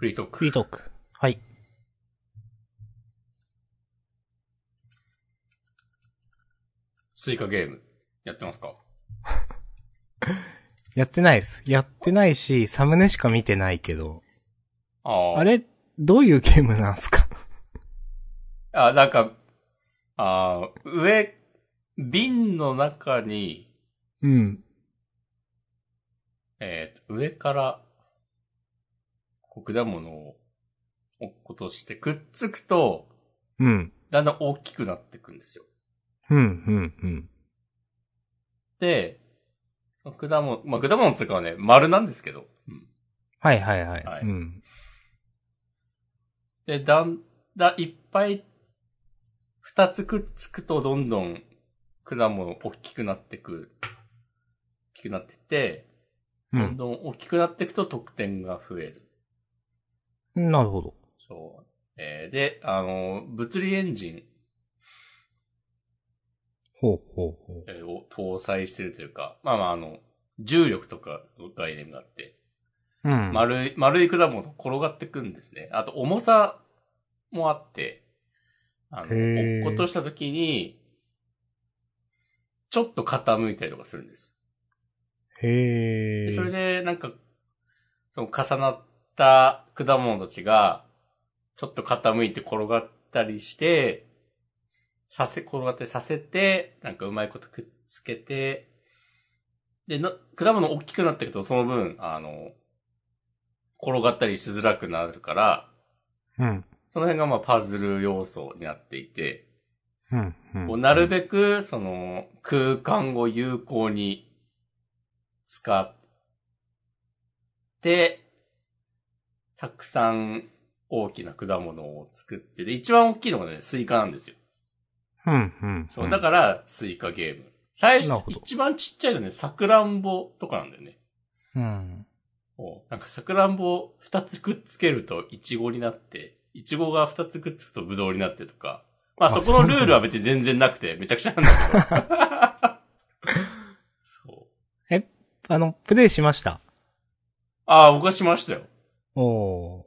フリートーク。フリートーク。はい。スイカゲーム、やってますか？やってないです。やってないし、サムネしか見てないけど。ああ。あれ、どういうゲームなんすか？あ、なんか、ああ、上、瓶の中に、うん。えーと、上から、果物を落っことして、くっつくと、うん。だんだん大きくなっていくんですよ。うん、うん、うん。で、果物、まあ、果物っていうかはね、丸なんですけど。うんはいはいはい。はいうん。で、だんだんいっぱい、二つくっつくとどんどん果物大きくなってく、大きくなってって、うん。どんどん大きくなっていくと得点が増える。なるほど。そう。えーで、あの、物理エンジンほうほうほえーを搭載してるというか、まあまああの、重力とかの概念があって、う。うん。丸い、丸い果物が転がってくんですね。あと重さもあって、あの、へー落っことした時に、ちょっと傾いたりとかするんです。へえ。でそれで、なんか、その重なった果物たちが、ちょっと傾いて転がったりして、させ、転がってさせて、なんかうまいことくっつけて、で、な、果物大きくなっていくと、その分、あの、転がったりしづらくなるから、うん。その辺がまあパズル要素になっていて、うん。うん。こうなるべく、その、空間を有効に使って、たくさん大きな果物を作って、で、一番大きいのがね、スイカなんですよ。うん。うん。そう、だから、スイカゲーム。最初一番ちっちゃいのね、さくらんぼとかなんだよね。うん。なんかさくらんぼを二つくっつけるとイチゴになって、イチゴが二つくっつくとブドウになってとか。まああそこのルールは別に全然なくて、めちゃくちゃなんだけど。そう。あの、プレイしました？ああ、僕はしましたよ。おー。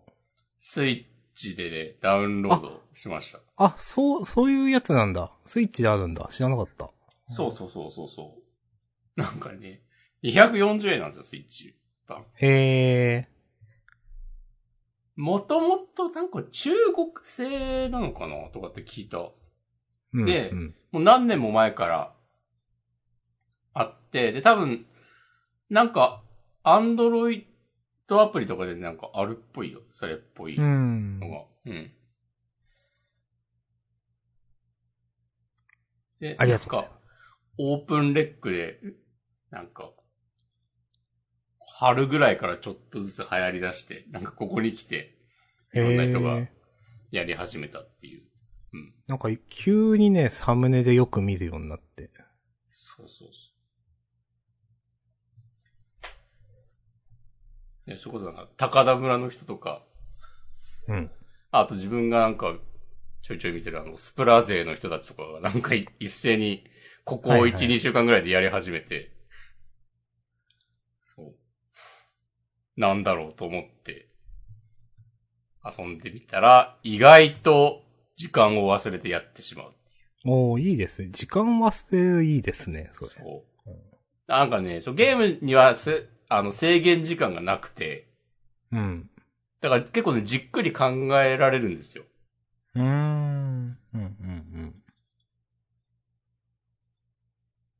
スイッチでね、ダウンロードしました。あ、そう、そういうやつなんだ。スイッチであるんだ。知らなかった。そうそうそうそうそう。なんかね、240円なんですよ、スイッチ版。へえ。もともとなんか中国製なのかなとかって聞いた。うんでうん。もう何年も前からあって、で、多分、なんか、アンドロイドアプリとかでなんかあるっぽいよ。それっぽいうんの。が。うん。で、ありがとうか、オープンレックで、なんか、春ぐらいからちょっとずつ流行り出して、なんかここに来て、いろんな人がやり始めたっていう。うん。なんか、急にね、サムネでよく見るようになって。そうそうそう。ね、それこそなんか、高田村の人とか、うん。あと自分がなんか、ちょいちょい見てるあの、スプラ勢の人たちとかがなんかい一斉に、ここ1、はいはい2週間ぐらいでやり始めて、そう。なんだろうと思って、遊んでみたら、意外と時間を忘れてやってしまうっていう。おー、いいですね。時間忘れるいいですね、それ。そう。なんかね、そうゲームにはせ、あの、制限時間がなくて、うん。だから結構ね、じっくり考えられるんですよ。うーん。うん、うん、うん。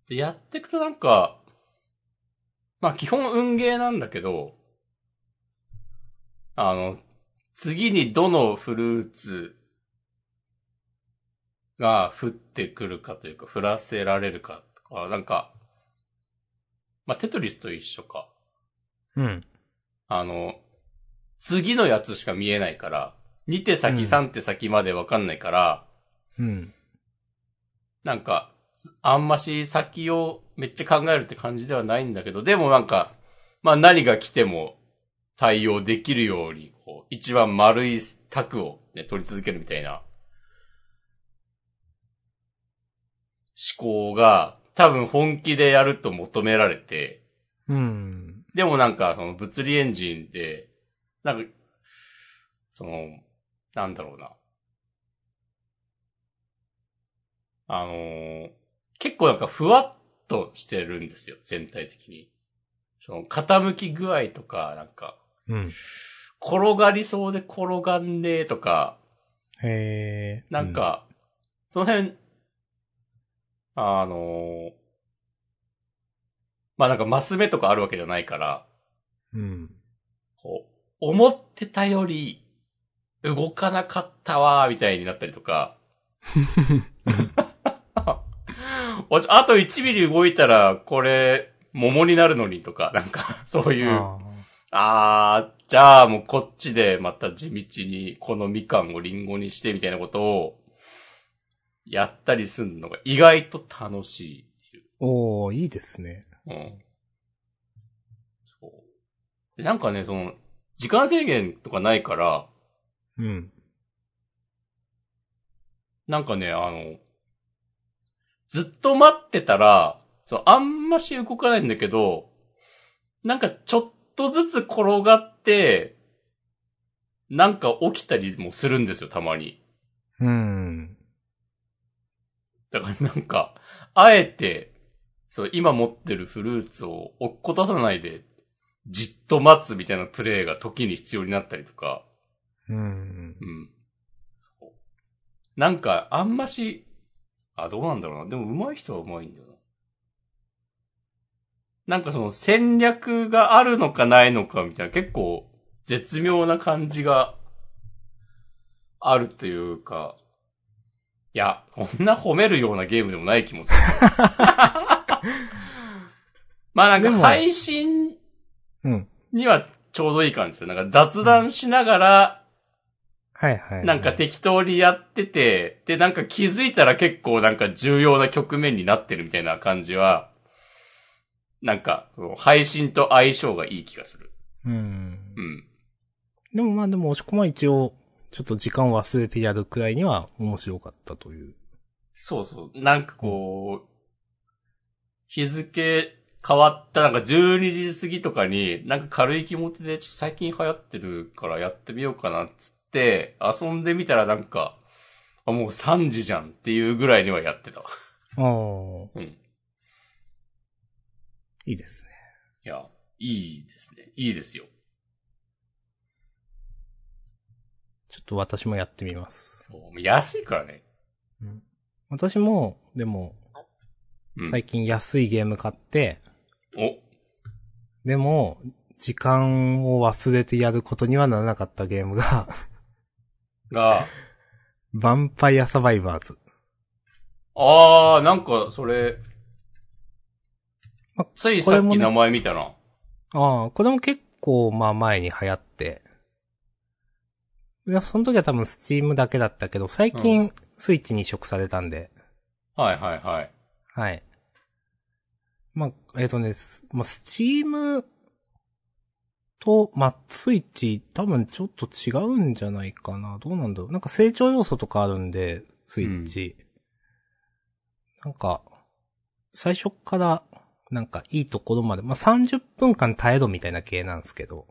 で、やっていくとなんか、まあ基本運ゲーなんだけど、あの、次にどのフルーツが降ってくるかというか、降らせられるかとか、なんか、まあテトリスと一緒か。うん。あの、次のやつしか見えないから、2手先うん3手先までわかんないから、うん。なんか、あんまし先をめっちゃ考えるって感じではないんだけど、でもなんか、まあ何が来ても対応できるように、こう、一番丸い卓をね、取り続けるみたいな思考が多分本気でやると求められて、うん。でもなんかその物理エンジンで、なんか、その、なんだろうな。あのー結構なんかふわっとしてるんですよ、全体的に。その、傾き具合とか、なんか、うん。転がりそうで転がんねえとか、へえ。なんか、その辺、あのーまあなんかマス目とかあるわけじゃないから、うん。こう、思ってたより動かなかったわーみたいになったりとか、あと1ミリ動いたらこれ桃になるのにとか、なんかそういう、ああー、じゃあもうこっちでまた地道にこのみかんをリンゴにしてみたいなことをやったりするのが意外と楽しいっていう。ーおー、いいですね。うん。そう。で、なんかね、その、時間制限とかないから、うん。なんかね、あの、ずっと待ってたら、そう、あんまし動かないんだけど、なんかちょっとずつ転がって、なんか起きたりもするんですよ、たまに。うん。だからなんか、あえて、そう、今持ってるフルーツを落っことさないで、じっと待つみたいなプレイが時に必要になったりとか、うん。うん。なんか、あんまし、あ、どうなんだろうな。でも、上手い人は上手いんだよな。なんかその戦略があるのかないのかみたいな、結構、絶妙な感じが、あるというか、いや、こんな褒めるようなゲームでもない気もする。まあなんか配信うん。にはちょうどいい感じですよ。なんか雑談しながら、はいはい、はい。なんか適当にやってて、で、なんか気づいたら結構なんか重要な局面になってるみたいな感じは、なんか、配信と相性がいい気がする。うん。うん。でもまあでも押し込まは一応、ちょっと時間を忘れてやるくらいには面白かったという。そうそう。なんかこう、日付変わったなんか12時過ぎとかに、なんか軽い気持ちでちょっと最近流行ってるからやってみようかなっつって、遊んでみたらなんか、あ、もう3時じゃんっていうぐらいにはやってた。ああ、うん。いいですね。いや、いいですね。いいですよ。ちょっと私もやってみます。そう。安いからね。うん、私も、でも、うん。最近安いゲーム買って、お、でも、時間を忘れてやることにはならなかったゲームが、が、ヴァンパイアサバイバーズ。あー、なんか、それま、ついさっき名前見たな。ああ、これも結構、まあ前に流行って。でその時は多分スチームだけだったけど、最近スイッチに移植されたんで、はいはいはい。はい。まあ、えっ、とね、すまあ、スチームと、まあ、スイッチ多分ちょっと違うんじゃないかな。どうなんだろう。なんか成長要素とかあるんで、スイッチ。なんか、最初から、なんかいいところまで、まあ、30分間耐えろみたいな系なんですけど、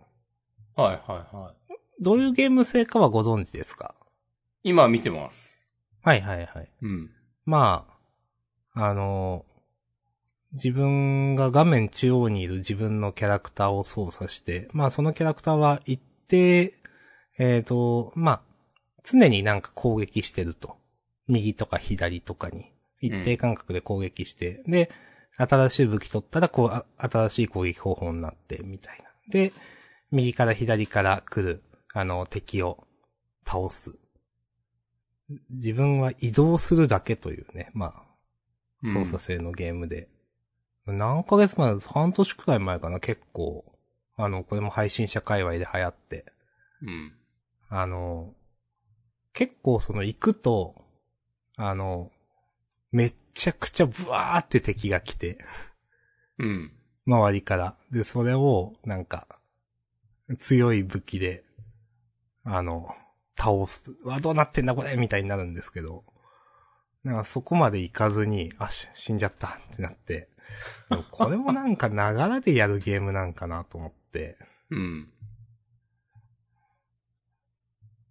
はいはいはい。どういうゲーム性かはご存知ですか？今見てます。はいはいはい。うん。まあ、あの、自分が画面中央にいる自分のキャラクターを操作して、まあそのキャラクターは一定、えっ、と、まあ、常になんか攻撃してると。右とか左とかに。一定間隔で攻撃して、で、新しい武器取ったら、こう、新しい攻撃方法になって、みたいな。で、右から左から来る、あの、敵を倒す。自分は移動するだけというね、まあ、操作性のゲームで。何ヶ月前半年くらい前かな、結構。あの、これも配信者界隈で流行って。うん。あの、結構その行くと、あの、めっちゃくちゃブワーって敵が来て、うん。周りから。で、それを、なんか、強い武器で、あの、倒す。うわ、どうなってんだこれみたいになるんですけど、なんかそこまで行かずに、あ、し死んじゃったってなって、これもなんかながらでやるゲームなんかなと思って、うん。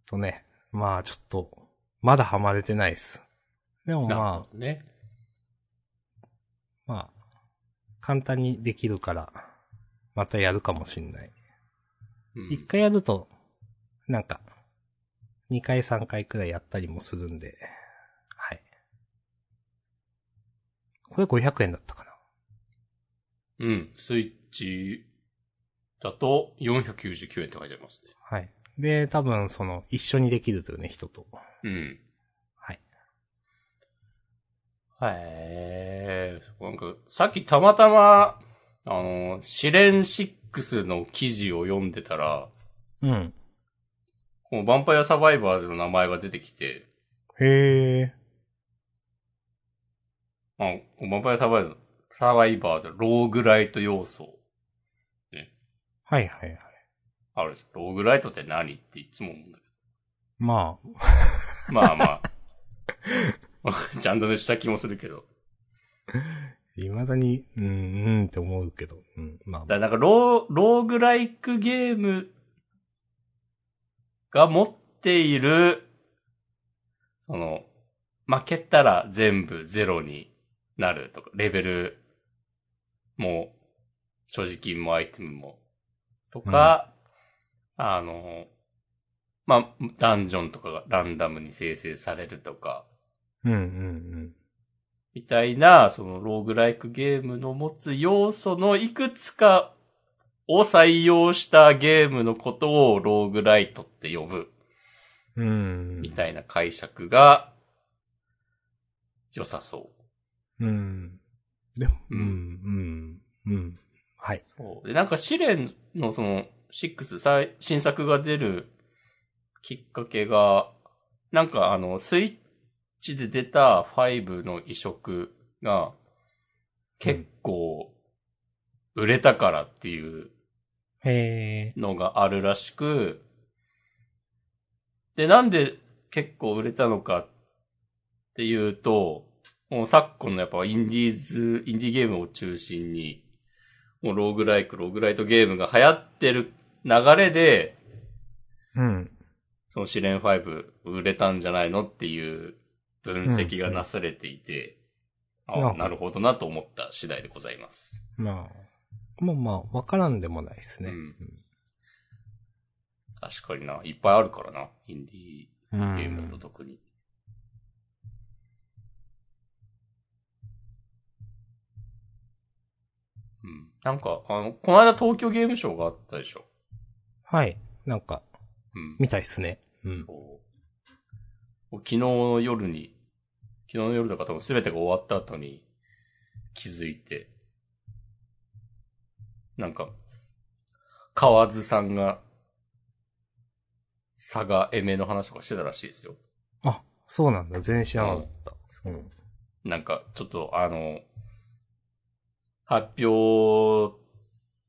とね、まあちょっと、まだハマれてないっす。でもまほどね。あ、まあ、簡単にできるから、またやるかもしんない。うん一、回やると、なんか、二回三回くらいやったりもするんで、はい。これ500円だったかな。うん。スイッチだと499円って書いてありますね。はい。で、多分その、一緒にできるというね、人と。うん。はい。へえ。なんか、さっきたまたま、あの、試練6の記事を読んでたら、うん。このヴァンパイアサバイバーズの名前が出てきて、へえ。あ、ヴァンパイアサバイバーズ、サバイバーズ、ローグライト要素、はいはいはい。あるんですローグライトって何っていつも思うんだけまあ、ど。まあまあ。ちゃんとね、した気もするけど。未だに、うん、うんって思うけど、うん、まあ、だからなんかロー、ローグライクゲームが持っている、その、負けたら全部ゼロになるとか、レベルも、所持金もアイテムも、とか、あの、まあ、ダンジョンとかがランダムに生成されるとか、うんうんみたいな、そのローグライクゲームの持つ要素のいくつかを採用したゲームのことをローグライトって呼ぶうん。うん。みたいな解釈が良さそう。うん。でも、ううんん、うん、うん。はい。そうで、なんか試練のその6最新作が出るきっかけが、なんかあのスイッチで出た5の移植が結構売れたからっていうへえ。のがあるらしく、で、なんで結構売れたのかっていうと、もう昨今のやっぱインディーズ、インディーゲームを中心に、もうローグライク、ローグライトゲームが流行ってる流れで、うん。その試練5売れたんじゃないのっていう分析がなされていて、うんあなるほどなと思った次第でございます。まあ、もうまあ、わからんでもないですね。うん確かにな、いっぱいあるからな、インディうん。ーゲームだと特に。うん。なんか、あの、この間東京ゲームショウがあったでしょ。はい。なんか、うん。みたいっすね。うん。そう。昨日の夜に、昨日の夜だから多分全てが終わった後に気づいて、なんか、河津さんが、佐賀エメの話とかしてたらしいですよ。あ、そうなんだ。全然知らなかった。うん。なんか、ちょっとあの、発表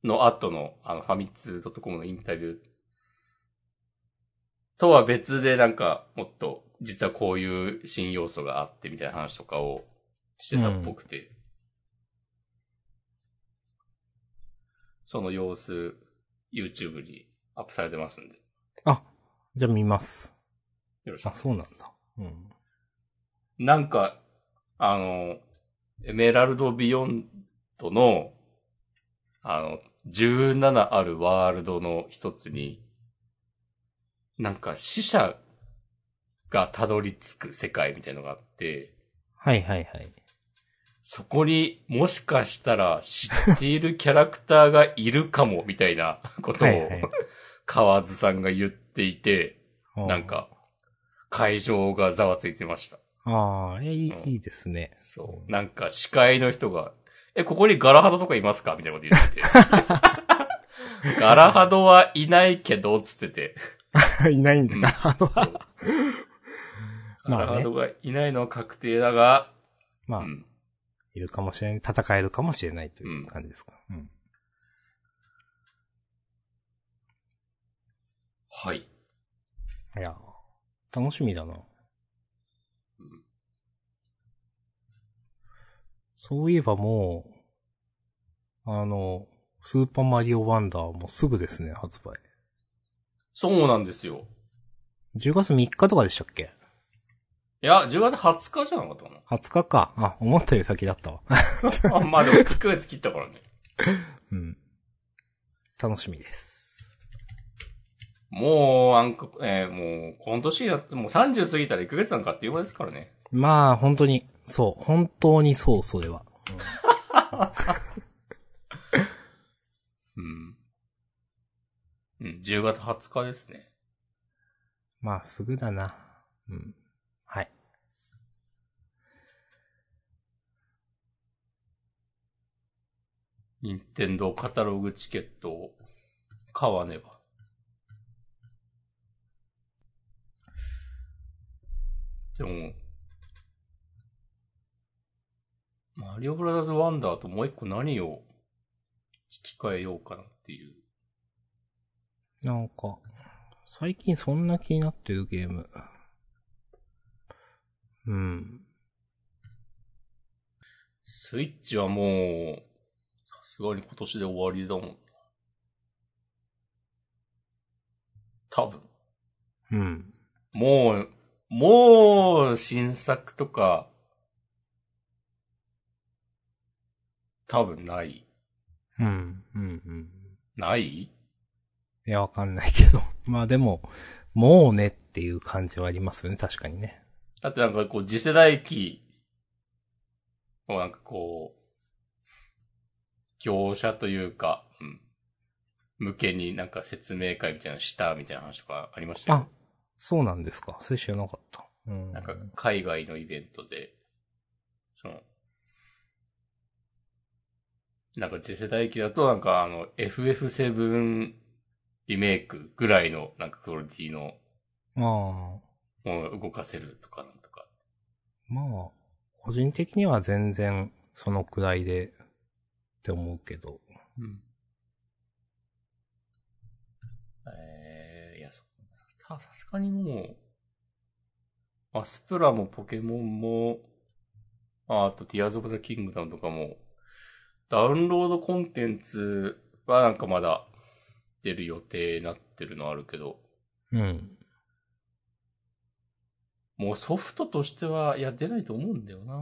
の後の、あの、ファミツー .com のインタビューとは別でなんか、もっと、実はこういう新要素があってみたいな話とかをしてたっぽくて、その様子、YouTube にアップされてますんで、あ、じゃあ見ます。あ、よろしくお願いします。そうなんだ。うん。なんか、あの、エメラルドビヨンドの、あの、17あるワールドの一つに、なんか死者がたどり着く世界みたいのがあって、はいはいはい。そこにもしかしたら知っているキャラクターがいるかもみたいな ことをはいはい、河津さんが言っていて、なん。か、会場がざわついてました。ああ、いい、うんいいですね。そう。なんか、司会の人が、え、ここにガラハドとかいますか？みたいなこと言ってて。ガラハドはいないけど、つってて。いないんだうんな。そうガラハドがいないのは確定だが、まあ、うん。いるかもしれない。戦えるかもしれないという感じですか。うん。はい。いや、楽しみだな。うんそういえばもう、あの、スーパーマリオワンダーもすぐですね、発売。そうなんですよ。10月3日とかでしたっけ？いや、10月20日じゃなかったか ?20 日か。あ、思ったより先だったわ。な。あ、まあでも1ヶ月切ったからね。うん。楽しみです。もう、なんか、えーもう、今年だってもう30過ぎたら1ヶ月なんかっていう間ですからね。まあ、本当に、そう。本当にそう、それは。うん。うん、10月20日ですね。まあ、すぐだな。うん。はい。任天堂カタログチケットを買わねば。でも、マリオブラザーズワンダーともう一個何を引き換えようかなっていう。なんか、最近そんな気になってるゲーム。うん。スイッチはもう、さすがに今年で終わりだもんな。多分。うん。もう、もう、新作とか、多分ない。うん。うん。うん。ない？いや、わかんないけど。まあでも、もうねっていう感じはありますよね、確かにね。だってなんかこう、次世代機をなんかこう、業者というか、うん。向けになんか説明会みたいなのしたみたいな話とかありましたよあ。、そうなんですか？それ知らなかった。うん。なんか海外のイベントで、その、なんか次世代機だとなんかあの FF7 リメイクぐらいのなんかクオリティの。ものを動かせるとかなんとか。まあ、個人的には全然そのくらいでって思うけど。うん。えー、いや、そたさすがにもう、アスプラもポケモンも、ああとティアーズ・オブ・ザ・キングダムとかも、ダウンロードコンテンツはなんかまだ出る予定になってるのあるけど、うん。もうソフトとしては、いや、出ないと思うんだよな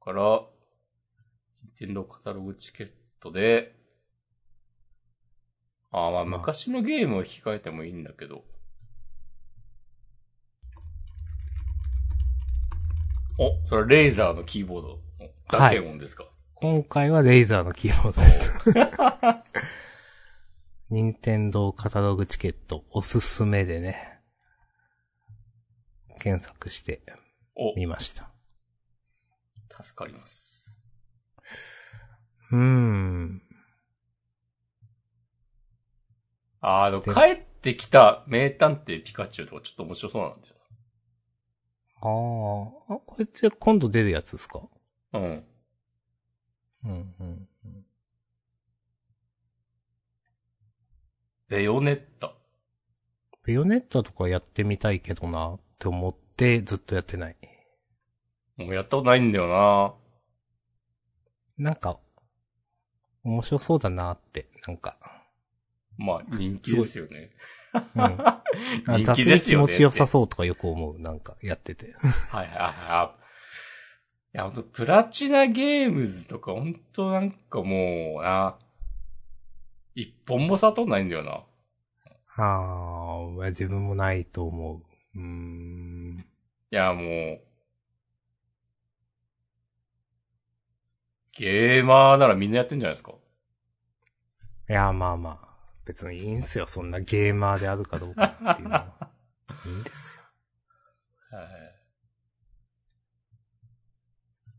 から、ニンテンドーカタログチケットで、ああ、まあまあ昔のゲームを引き換えてもいいんだけど。お、それはレーザーのキーボードだけ音ですか、今回はレイザーのキーボードです。任天堂カタログチケットおすすめでね、検索してお、みました。助かります。うーん。ああ、でもで帰ってきた名探偵ピカチュウとかちょっと面白そうなんだよあーあ、これって今度出るやつですか？な。うん。うん、うん。うんベヨネッタ。ベヨネッタとかやってみたいけどなって思ってずっとやってない。もうやったことないんだよな。なんか、面白そうだなって、なんか。まあ、人気ですよね。うん。あ人気気ですよね。持ちよさう。そうとかよく思う、なんか、やってて。はいはいはい。いや、ほんと、プラチナゲームズとか、ほんとなんかもうな、一本も悟んないんだよな。ああ、自分もないと思う。うーん。いや、もう、ゲーマーならみんなやってんじゃないですか。いや、まあまあ。別にいいんすよ、そんなゲーマーであるかどうかっていうのは。いいんですよ。はい。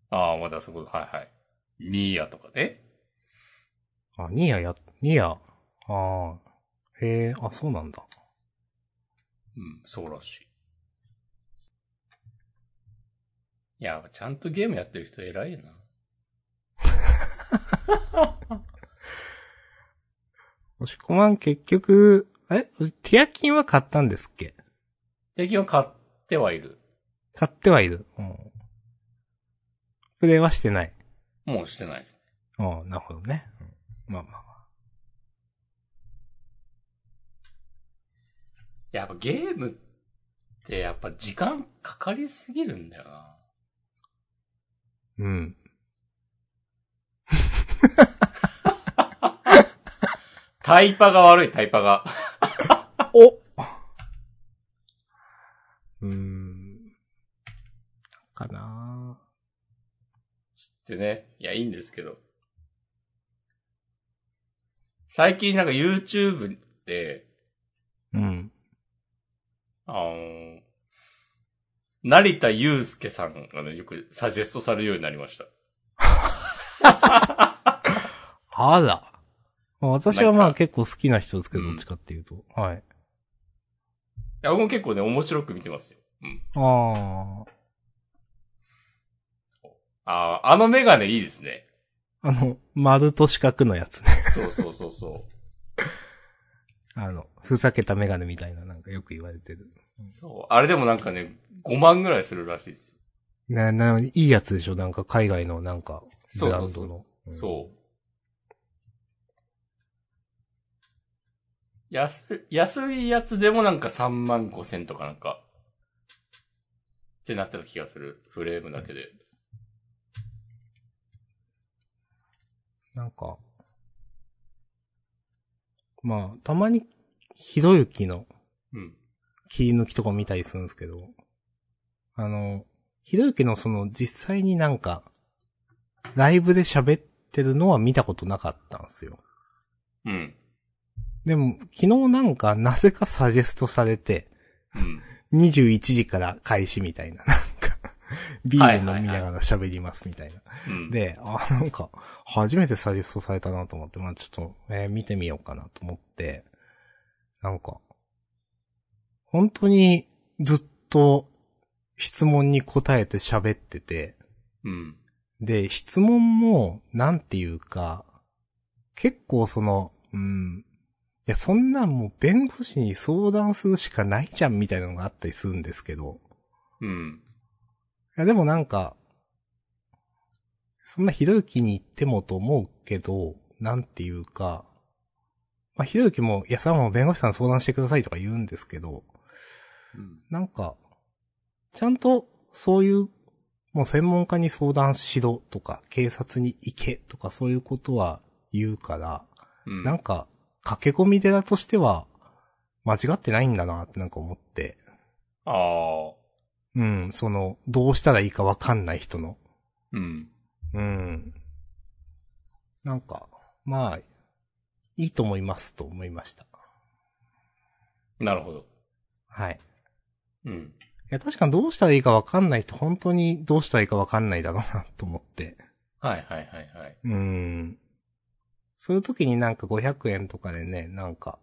ああ、まだそこ、はいはい。ニーヤとかね。あ、ニーヤや、ニーヤ。ああ。へえ、あ、そうなんだ。うん、そうらしい。いや、ちゃんとゲームやってる人偉いよな。押し込まん結局、え？ティアキンは買ったんですっけ？最近は買ってはいる。買ってはいる。うん。プレイはしてない。もうしてないです。ああ、なるほどね。うんまあまあまあ。やっぱゲームってやっぱ時間かかりすぎるんだよな。うん。タイパが悪い、タイパが。おうーん。かなってね。いや、いいんですけど。最近なんか YouTube で、うん。あの、成田祐介さんがね、よくサジェストされるようになりました。あら。私はまあ結構好きな人ですけど、うんどっちかっていうと。はい。いや、僕も結構ね、面白く見てますよ。うん。あああ、あのメガネいいですね。あ。あの、丸と四角のやつね。そうそうそうそ あの、ふざけたメガネみたいななんかよく言われてる。う。そう。あれでもなんかね、5万ぐらいするらしいですよ。な、な、いいやつでしょ？なんか海外のなんか、ブランドの。そうそううんそう。安、安いやつでもなんか3万5千とかなんか、ってなってた気がする。フレームだけで。なんか、まあ、たまに、ひろゆきのうん。切り抜きとか見たりするんですけど、あの、ひろゆきのその実際になんか、ライブで喋ってるのは見たことなかったんですよ。うん。でも、昨日なんか、なぜかサジェストされて、うん。21時から開始みたいな、なんか、ビール飲みながら喋りますみたいな。うん。で、あ、なんか、初めてサジェストされたなと思って、まあちょっと、えー見てみようかなと思って、なんか、本当にずっと質問に答えて喋ってて、うん。で、質問も、なんていうか、結構その、うん、いや、そんなんもう弁護士に相談するしかないじゃんみたいなのがあったりするんですけど、うん。いや、でもなんか、そんなひろゆきに言ってもと思うけど、なんていうか、まあ、ひろゆきも、いや、さも弁護士さん相談してくださいとか言うんですけど、うん。なんか、ちゃんと、そういう、もう専門家に相談しろとか、警察に行けとか、そういうことは言うから、うん。なんか、駆け込み寺としては、間違ってないんだなってなんか思って、ああ。うん、その、どうしたらいいかわかんない人の、うん。うん。なんか、まあ、いいと思いますと思いました。なるほど。はい。うん。いや、確かにどうしたらいいかわかんないと本当にどうしたらいいかわかんないだろうなと思って。はいはいはいはい。うん。そういう時になんか500円とかでね、なんか、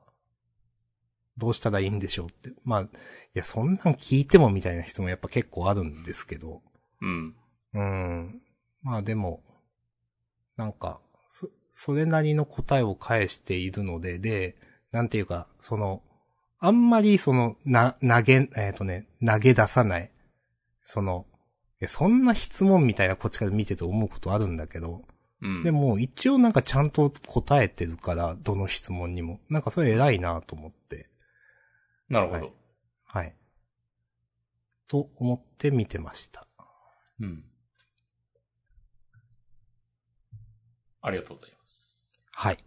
どうしたらいいんでしょうって。まあ、いや、そんなん聞いてもみたいな人もやっぱ結構あるんですけど。うん。うん。まあでも、なんか、そ、それなりの答えを返しているので、で、なんていうか、その、あんまりその、な、投げ、えっ、とね、投げ出さない。その、えそんな質問みたいなこっちから見てて思うことあるんだけど、うん。でも一応なんかちゃんと答えてるから、どの質問にも。なんかそれ偉いなと思って。なるほど。はいはい。と思って見てました。うん。ありがとうございます。はい。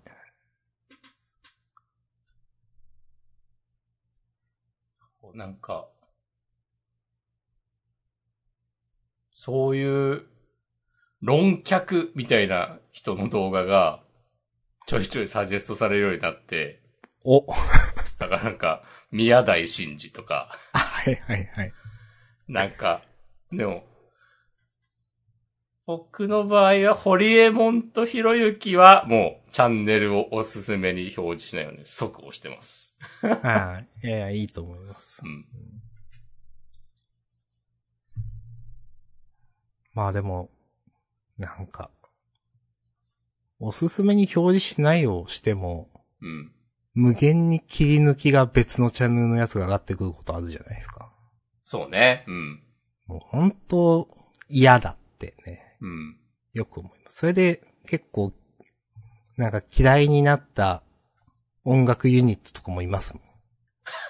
なんか、そういう論客みたいな人の動画がちょいちょいサジェストされるようになって、おだからなんか、宮台真司とか、はいはいはい。なんか、でも、僕の場合は、ホリエモンとひろゆきは、もう、チャンネルをおすすめに表示しないように即押してます。はい。いやいや、いいと思いますう。ん。まあでも、なんか、おすすめに表示しないをしても、うん。無限に切り抜きが別のチャンネルのやつが上がってくることあるじゃないですか。そうね。うん。もう本当嫌だってね、うん。よく思います。それで結構、なんか嫌いになった音楽ユニットとかもいますもん。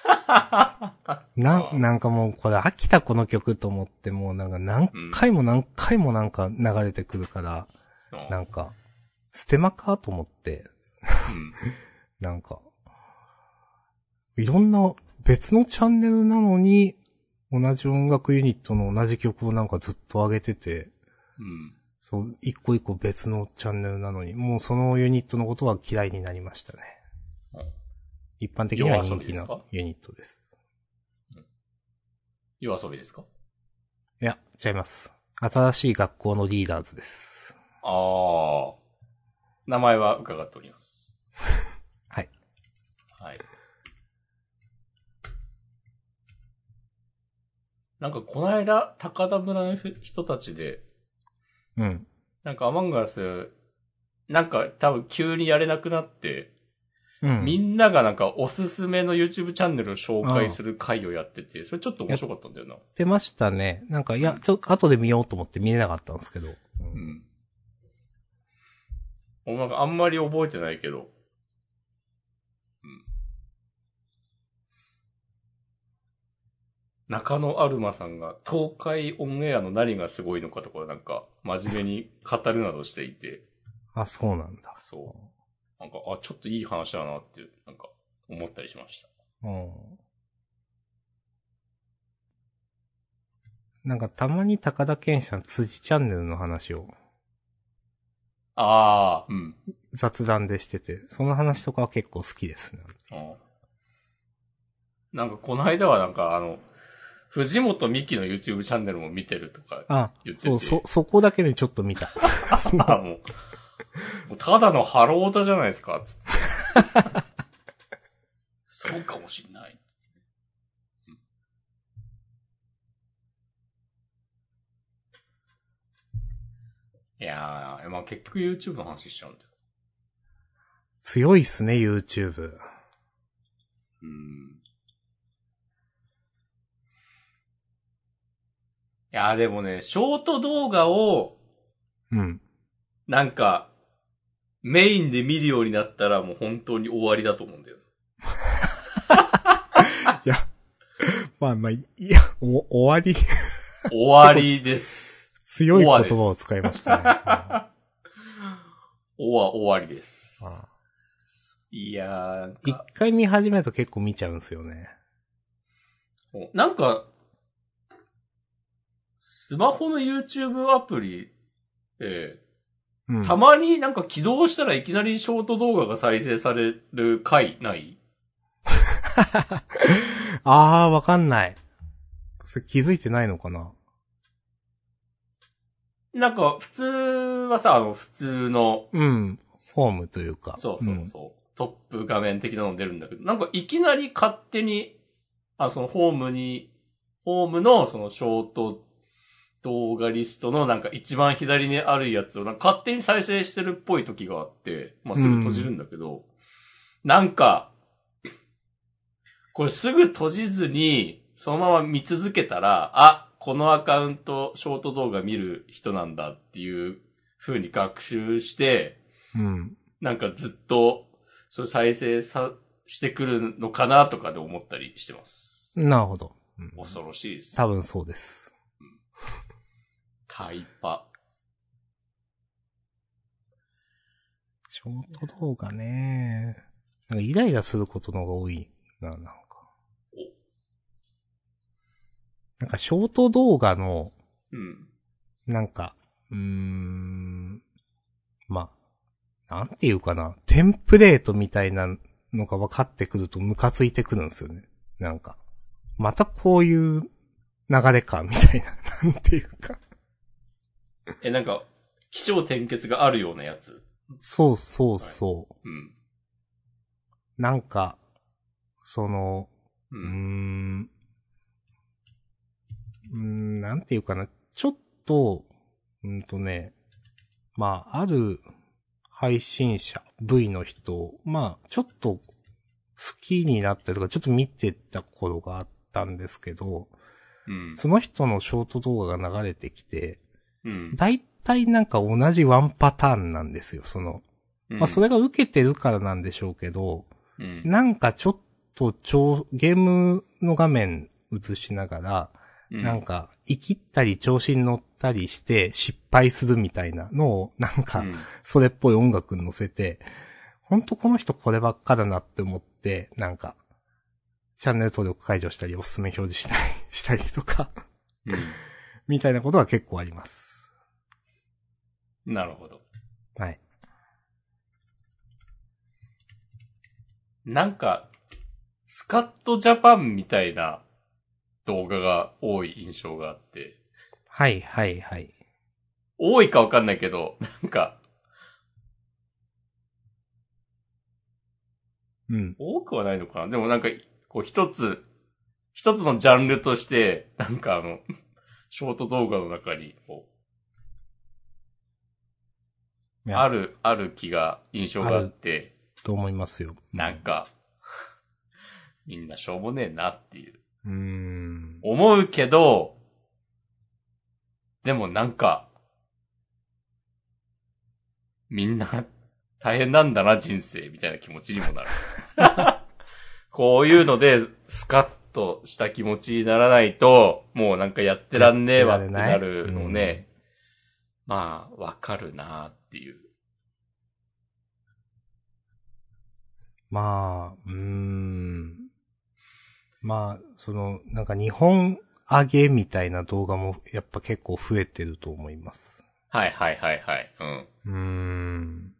な、なんかもうこれ飽きたこの曲と思ってもうなんか何回も何回もなんか流れてくるから、なんか、ステマかと思って、うん なんか、いろんな別のチャンネルなのに、同じ音楽ユニットの同じ曲をなんかずっと上げてて、うん。そう、一個一個別のチャンネルなのに、もうそのユニットのことは嫌いになりましたね。うん一般的には人気のユニットです。夜遊びですか？いや、ちゃいます。新しい学校のリーダーズです。ああ。名前は伺っております。はい。はい。なんかこの間、高田村の人たちで、うん。なんかアマンガス、なんか多分急にやれなくなって、うん。みんながなんかおすすめの YouTube チャンネルを紹介する回をやってて、それちょっと面白かったんだよな。出ましたね。なんか、いや、ちょっと後で見ようと思って見れなかったんですけど。ううんん。俺なんかあんまり覚えてないけど。うん。中野アルマさんが東海オンエアの何がすごいのかとかなんか真面目に語るなどしていて、あ、そうなんだ。そう。なんか、あ、ちょっといい話だなって、なんか思ったりしました。うん。なんかたまに高田健さん辻チャンネルの話をああ、うん。雑談でしてて、その話とかは結構好きですね。うんなんかこの間はなんかあの、藤本美希の YouTube チャンネルも見てるとかあ言っ、ててそう、そ、そこだけでちょっと見た。あもう ただのハロータじゃないですか、つって。そうかもしんない。うんいやー、まあ結局 YouTube の話しちゃうんだよ。強いっすね、YouTube。うん。いやーでもね、ショート動画を、うん。なんか、メインで見るようになったらもう本当に終わりだと思うんだよ。いや、まあまあ、いや、お、終わり、終わりです。強い言葉を使いましたね。終わ、終わりです。あいやー、一か、回見始めると結構見ちゃうんですよね。なんか、スマホの YouTube アプリで、うん。たまになんか起動したらいきなりショート動画が再生される回ない？あー、わかんない。それ気づいてないのかな？なんか普通はさ、あの普通の、うん。フォームというか。そうそうそう、トップ画面的なの出るんだけど、なんかいきなり勝手に、あ、そのホームに、ホームのそのショート動画リストのなんか一番左にあるやつをなんか勝手に再生してるっぽい時があって、まあすぐ閉じるんだけど、なんか、これすぐ閉じずに、そのまま見続けたら、あ、このアカウント、ショート動画見る人なんだっていう風に学習して、うん。なんかずっと、それ再生さ、してくるのかなとかで思ったりしてます。なるほど。うん恐ろしいです。多分そうです。タイパ。ショート動画ね。なんかイライラすることの方が多いな、なんか。なんかショート動画の、うん。なんか、うーん、まあ、なんていうかな、テンプレートみたいなのが分かってくるとムカついてくるんですよね。なんか、またこういう流れか、みたいな、なんていうか。え、なんか、気象転結があるようなやつ？そうそうそう。うん。なんか、その、う。ん、うーん、なんていうかな、ちょっと、うんとね、まあ、ある配信者、V の人、まあ、ちょっと好きになったりとか、ちょっと見てた頃があったんですけど、うん。その人のショート動画が流れてきて、うん。だいたいなんか同じワンパターンなんですよ、その。まあ、それが受けてるからなんでしょうけど、うん。なんかちょっと超、ゲームの画面映しながら、うんなんか、生きったり調子に乗ったりして失敗するみたいなのを、なんか、うんそれっぽい音楽に乗せて、ほんとこの人こればっかだなって思って、なんか、チャンネル登録解除したり、おすすめ表示したり、したりとか、う みたいなことは結構あります。ん。なるほど。はい。なんか、スカットジャパンみたいな動画が多い印象があって、はい、はい、はい。多いかわかんないけど、なんか、うん。多くはないのかな？でもなんか、こう一つ、一つのジャンルとして、なんかあの、ショート動画の中に、こある、ある気が、印象があって、と思いますよ。なんか、みんなしょうもねえなっていう。うーん。思うけど、でもなんか、みんな大変なんだな人生みたいな気持ちにもなる。こういうのでスカッとした気持ちにならないと、もうなんかやってらんねえわってなるのね。まあ、わかるなっていう。まあ、うーん。まあ、その、なんか日本上げみたいな動画もやっぱ結構増えてると思います。はいはいはいはい。うん。うーん。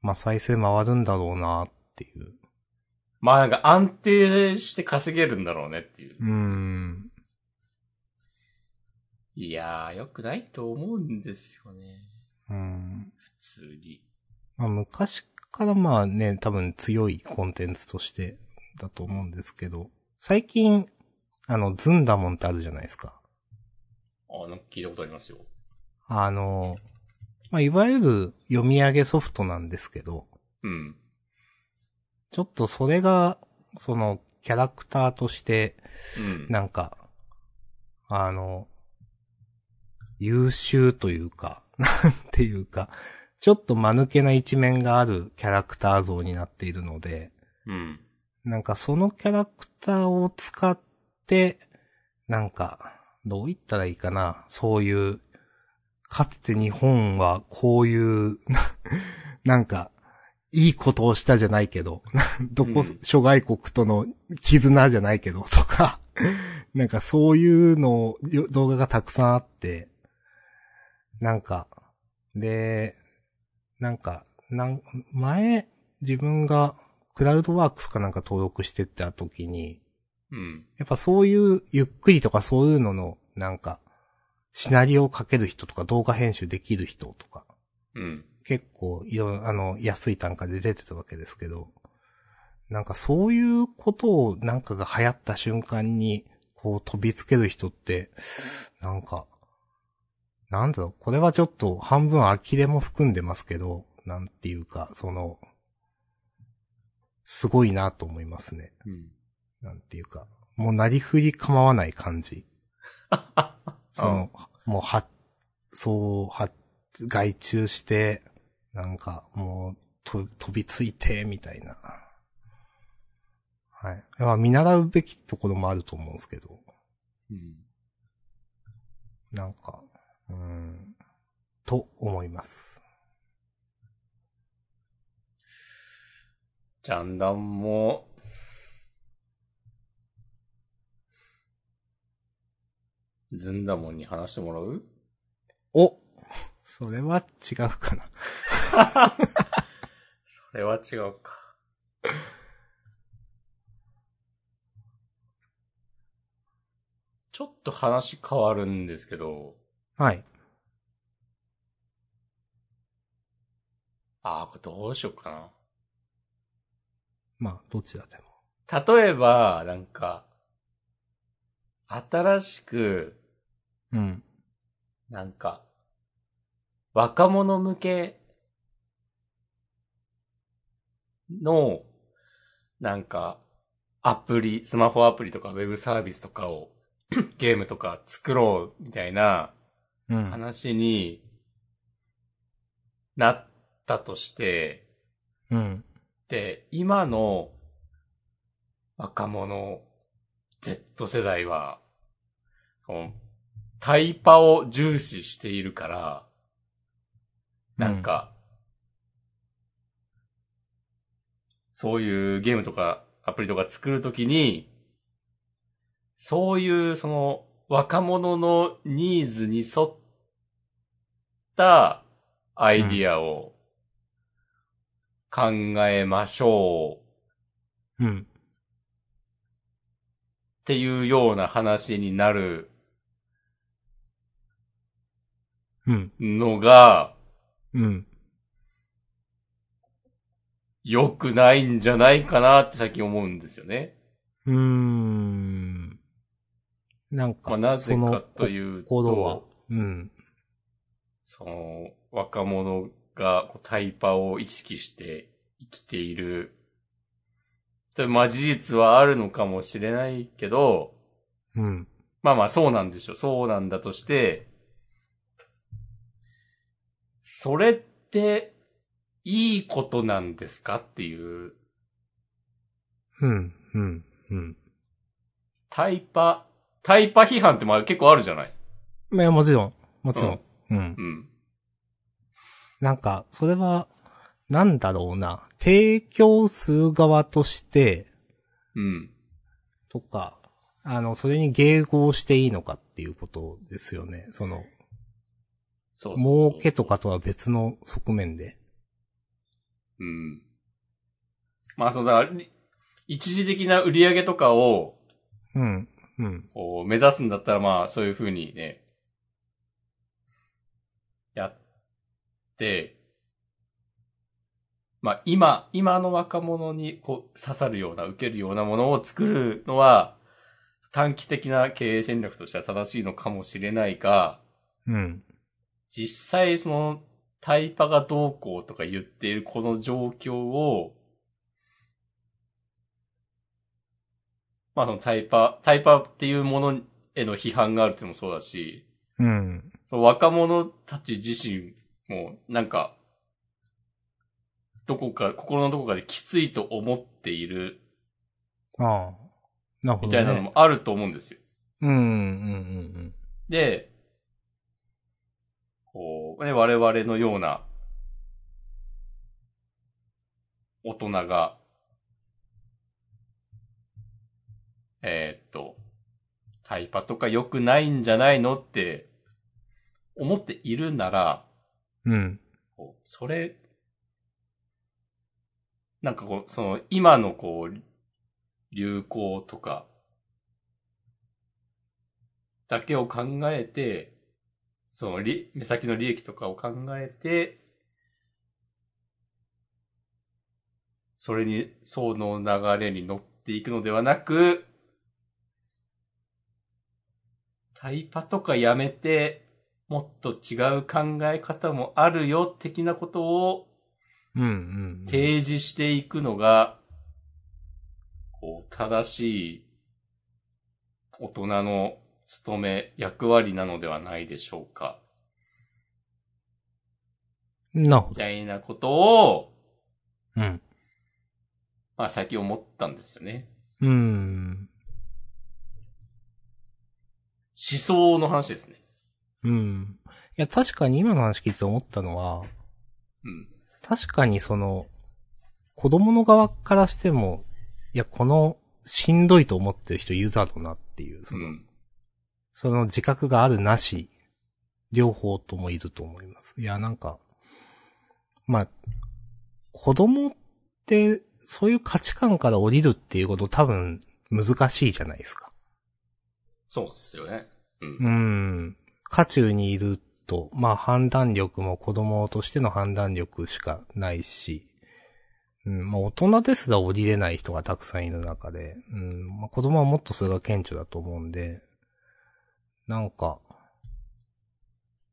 まあ再生回るんだろうなっていう。まあなんか安定して稼げるんだろうねっていう。うーん。いやー、良くないと思うんですよね。うん。普通に。まあ昔からまあね、多分強いコンテンツとしてだと思うんですけど、最近、あの、ズンダモンってあるじゃないですか。あ、なんか聞いたことありますよ。あの、まあ、いわゆる読み上げソフトなんですけど、うん。ちょっとそれが、その、キャラクターとして、うん。なんか、あの、優秀というか、なんていうか、ちょっと間抜けな一面があるキャラクター像になっているので、うん。なんかそのキャラクターを使って、なんか、どう言ったらいいかな、そういう、かつて日本はこういう、なんか、いいことをしたじゃないけど、どこうん、諸外国との絆じゃないけど、とか、なんかそういうの、よ動画がたくさんあって、なんか、で、なんか、なん、前、自分がクラウドワークスかなんか登録してった時に、うん。やっぱそういう、ゆっくりとかそういうのの、なんか、シナリオを書ける人とか動画編集できる人とか、うん。結構、いろ、あの、安い単価で出てたわけですけど、なんかそういうことをなんかが流行った瞬間に、こう飛びつける人って、なんか、なんだろう、これはちょっと半分呆れも含んでますけど、なんていうか、その、すごいなと思いますね。うん。なんていうか、もうなりふり構わない感じ。その、もうは、そう、は、外注して、なんか、もう、と、飛びついて、みたいな。はい。まあ、見習うべきところもあると思うんですけど、うん。なんか、うーん、と思います。ジャンダンも、ずんだもんに話してもらう？おそれは違うかな。それは違うか。ちょっと話変わるんですけど、はい。ああ、これどうしようかな。まあ、どちらでも。例えば、なんか、新しく、うん。なんか、若者向けの、なんか、アプリ、スマホアプリとかウェブサービスとかを、ゲームとか作ろうみたいなうん。話になったとして、うん。で、今の若者、Z 世代は、タイパを重視しているから、なんか、そういうゲームとかアプリとか作るときに、そういうその若者のニーズに沿ったアイディアを考えましょううん。っていうような話になるうん。のがうん。良くないんじゃないかなって最近思うんですよね。うーん。なんか、まあなぜかとういう心はと、、うん。その若者がタイパを意識して生きている。とまあ事実はあるのかもしれないけど、うん。まあまあそうなんでしょう。そうなんだとして、それっていいことなんですかっていう、うん。うん。うん。タイパ、タイパ批判ってまあ結構あるじゃない？いや、もちろん。もちろん。うん。うん。なんか、それは、なんだろうな。提供する側として、うん。とか、あの、それに迎合していいのかっていうことですよね。その、そうそうそう儲けとかとは別の側面で。うん。まあそうだから、り一時的な売り上げとかを、うん。うん。こう、目指すんだったらまあ、そういう風にね、やって、まあ今、今の若者にこう刺さるような、受けるようなものを作るのは、短期的な経営戦略としては正しいのかもしれないが、うん。実際そのタイパがどうこうとか言っているこの状況を、まあそのタイパ、タイパっていうものへの批判があるってもそうだし、うん。その若者たち自身もなんか、どこか、心のどこかできついと思っているああ。なるほど、ね。みたいなのもあると思うんですよ。うん、うん、うん、で、こう、ね、我々のような大人が、えーっと、タイパとか良くないんじゃないのって思っているなら、うん。それ、なんかこう、その今のこう、流行とか、だけを考えて、その利、目先の利益とかを考えて、それに、その流れに乗っていくのではなく、タイパとかやめて、もっと違う考え方もあるよ、的なことをうん、うん。提示していくのが、こう、正しい大人の務め、役割なのではないでしょうか。みなるほど。たいなことを、うん。まあ最近思ったんですよね。うん。思想の話ですね。うん。いや、確かに今の話聞いて思ったのは、うん。確かにその、子供の側からしても、いや、この、しんどいと思ってる人いるだろうなっていう、その、うん。その自覚があるなし、両方ともいると思います。いや、なんか、まあ、子供って、そういう価値観から降りるっていうこと多分難しいじゃないですか。そうですよね。うん。うん。渦中にいると、まあ判断力も子供としての判断力しかないし、うん、まあ大人ですら降りれない人がたくさんいる中で、うん、まあ子供はもっとそれが顕著だと思うんで、なんか、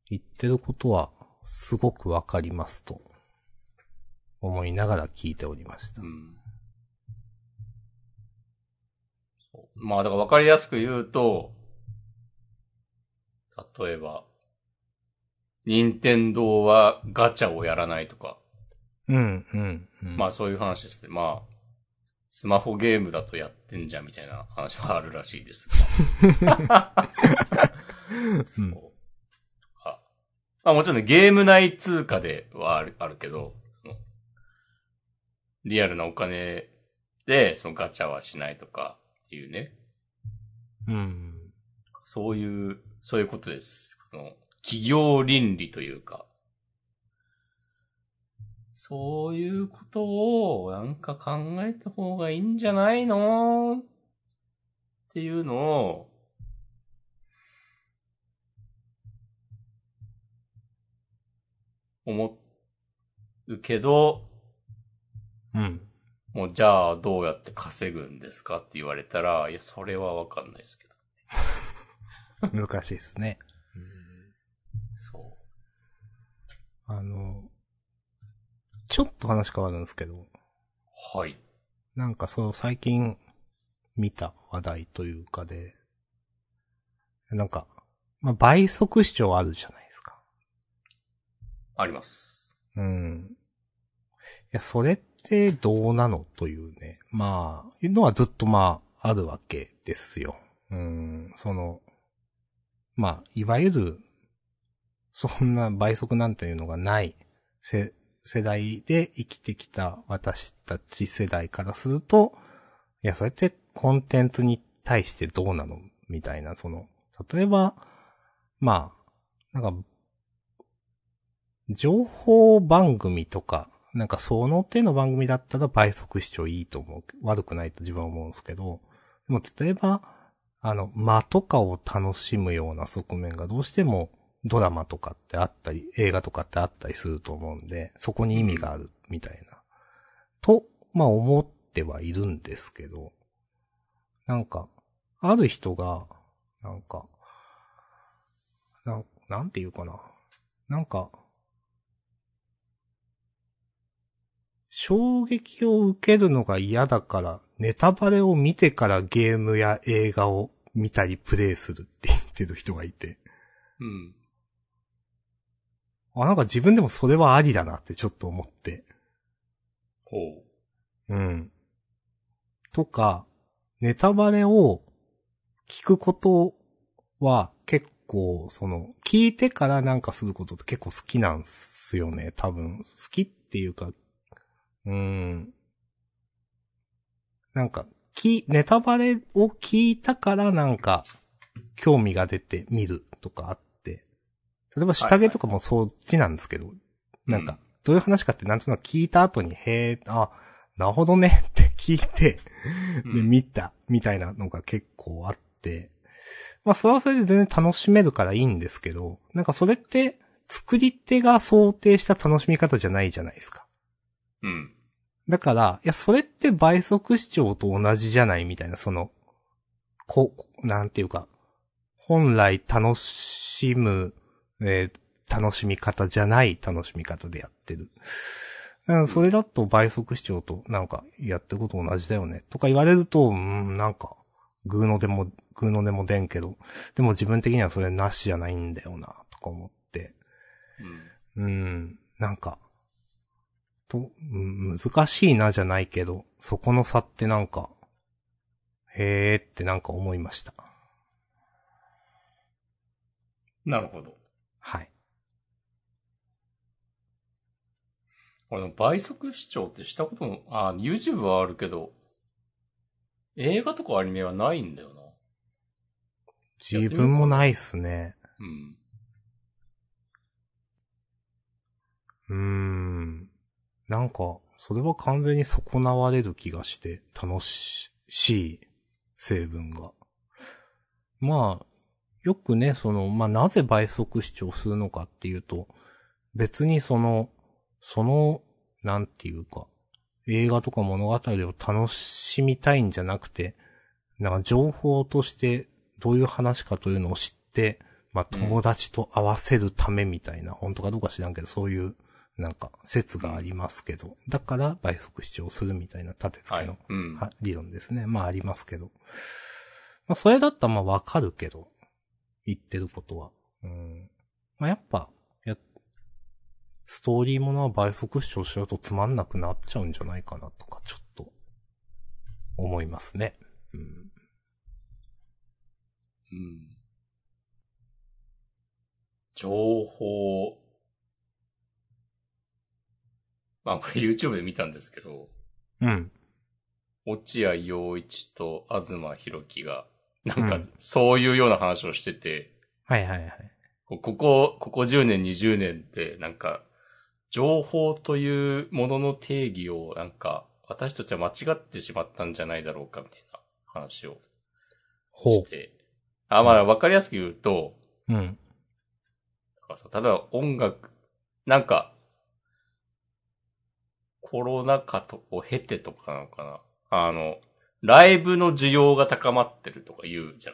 言ってることはすごくわかりますと、思いながら聞いておりましたう。ん。まあ、だから分かりやすく言うと、例えば、任天堂はガチャをやらないとか、うん、うん、うん。まあそういう話ですね。まあ、スマホゲームだとやってんじゃんみたいな話はあるらしいですそう。あまあもちろんね、ゲーム内通貨ではあるあるけど、リアルなお金でそのガチャはしないとかっていうね。うん。そういう、そういうことです。その企業倫理というか。そういうことをなんか考えた方がいいんじゃないの？っていうのを、思うけど、うん。もうじゃあどうやって稼ぐんですかって言われたら、いや、それはわかんないですけど。難しいですね。そあの、ちょっと話変わるんですけど、う。はい。なんかそう最近見た話題というかで、なんか、まあ、倍速視聴あるじゃないですか。あります。うん。いや、それってどうなのというね。まあ、いうのはずっとまあ、あるわけですよ。うん、その、まあ、いわゆる、そんな倍速なんていうのがない世世代で生きてきた私たち世代からすると、いや、それってコンテンツに対してどうなのみたいな、その、例えば、まあ、なんか、情報番組とか、なんかその手の番組だったら倍速視聴いいと思う。悪くないと自分は思うんですけど、でも例えば、あの、間とかを楽しむような側面がどうしてもドラマとかってあったり、映画とかってあったりすると思うんで、そこに意味があるみたいな。と、まあ思ってはいるんですけど、なんか、ある人が、なんか、なん、なんていうかな。なんか、衝撃を受けるのが嫌だから、ネタバレを見てからゲームや映画を見たりプレイするって言ってる人がいて。うん。あ、なんか自分でもそれはありだなってちょっと思って。ほう。うん。とか、ネタバレを聞くことは結構、その、聞いてからなんかすることって結構好きなんすよね、多分。好きっていうか、うーん。なんか、き、ネタバレを聞いたからなんか、興味が出て見るとかあって。例えば下着とかもそっちなんですけど、なんか、どういう話かってなんとなく聞いた後に、へえ、あ、なるほどねって聞いて、うんで、見た、みたいなのが結構あって、まあ、それはそれで全然楽しめるからいいんですけど、なんかそれって、作り手が想定した楽しみ方じゃないじゃないですか。うん。だから、いや、それって倍速視聴と同じじゃないみたいな、その、こ、こなんていうか、本来楽しむ、えー楽しみ方じゃない楽しみ方でやってる。それだと倍速視聴となんかやってること同じだよね。とか言われると、うん、なんか、グーのでも、グーのでも出んけど、でも自分的にはそれなしじゃないんだよな、とか思って。うん。うん、なんか、と、うん難しいなじゃないけど、そこの差ってなんか、へーってなんか思いました。なるほど。はい。俺でも倍速視聴ってしたことも、あ、YouTube はあるけど、映画とかアニメはないんだよな。自分もないっすね。うん。うーん。なんか、それは完全に損なわれる気がして、楽しい成分が。まあ、よくね、その、まあ、なぜ倍速視聴するのかっていうと、別にその、その、なんていうか、映画とか物語を楽しみたいんじゃなくて、なんか情報としてどういう話かというのを知って、まあ友達と合わせるためみたいな、本当かどうか知らんけど、そういう、なんか説がありますけど、だから倍速視聴するみたいな立て付はいけの。うん。は理論ですね。まあありますけど。まあそれだったらまあわかるけど、言ってることは。うん。まあやっぱ、や、好ストーリーものは倍速視聴しちゃうとつまんなくなっちゃうんじゃないかなとか、ちょっと、思いますね。うん。うん。情報。まあ、これ YouTube で見たんですけど、うん。落合陽一と東博樹が、なんかうん、そういうような話をしてて、はいはいはい。こここ、ここ10年、20年で、なんか、情報というものの定義を、なんか、私たちは間違ってしまったんじゃないだろうか、みたいな話をほして。あ、まあ、わかりやすく言うと、う。うん。ただ音楽、なんか、コロナ禍とを経てとかなのかな。あの、ライブの需要が高まってるとか言うじゃ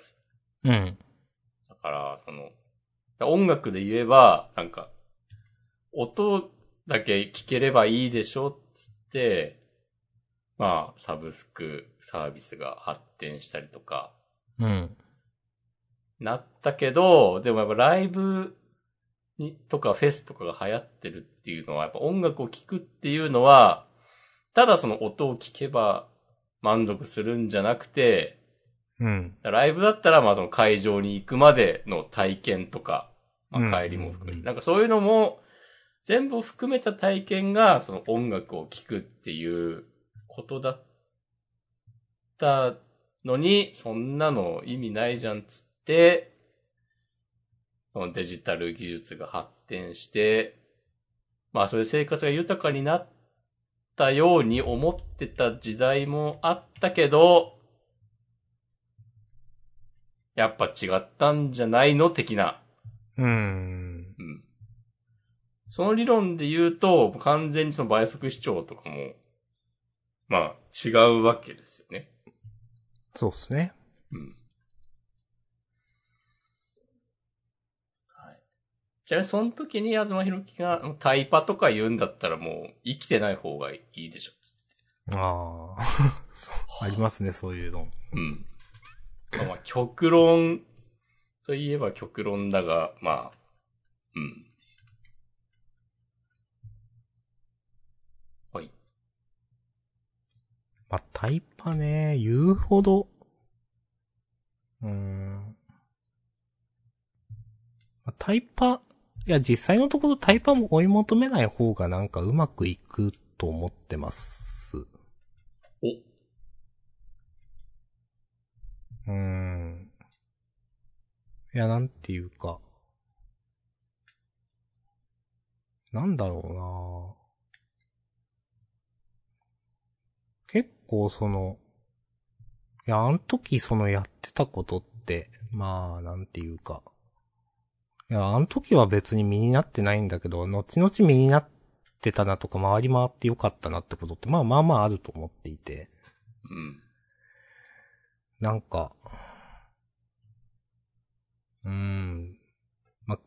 ない。うん。だから、その、音楽で言えば、なんか、音だけ聴ければいいでしょっつって、まあ、サブスクサービスが発展したりとか、うん。なったけど、でもやっぱライブに、とかフェスとかが流行ってるっていうのは、やっぱ音楽を聴くっていうのは、ただその音を聴けば満足するんじゃなくて、うん。ライブだったらまあその会場に行くまでの体験とか、まうんあ帰りも含めて、うんなんかそういうのも、全部含めた体験がその音楽を聴くっていうことだったのに、そんなの意味ないじゃんっつって、デジタル技術が発展して、まあそういう生活が豊かになったように思ってた時代もあったけど、やっぱ違ったんじゃないの的な。うん。うん。その理論で言うと、完全にその倍速視聴とかも、まあ違うわけですよね。そうですね。うん。はい。ちなみにその時に東博樹がタイパとか言うんだったらもう生きてない方がいいでしょ、つって。ああ。ありますね、そういうの。うん。まあまあ、極論といえば極論だが、まあ、うん。はい。まあ、タイパね、言うほど、うーん。まあタイパ、いや、実際のところタイパも追い求めない方がなんかうまくいくと思ってます。お、うーん。いや、なんていうか。なんだろうな結構その、いや、あの時そのやってたことって、まあ、なんていうか。いや、あの時は別に身になってないんだけど、後々身になってたなとか、回り回ってよかったなってことって、まあまあまああると思っていて。うん。なんか、うーん。ま、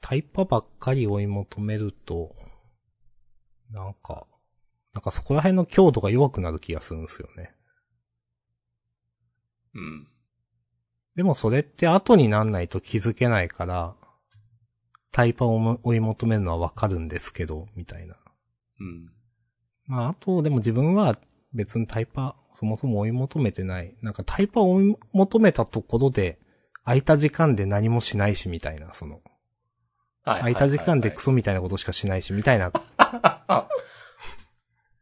タイパばっかり追い求めると、なんか、なんかそこら辺の強度が弱くなる気がするんですよね。うん。でもそれって後になんないと気づけないから、タイパをも追い求めるのはわかるんですけど、みたいな。うん。まあ、あと、でも自分は別にタイパ、そもそも追い求めてない。なんかタイパを追い求めたところで、空いた時間で何もしないし、みたいな、その、はい空いた時間ではいクソみたいなことしかしないし、みたいな。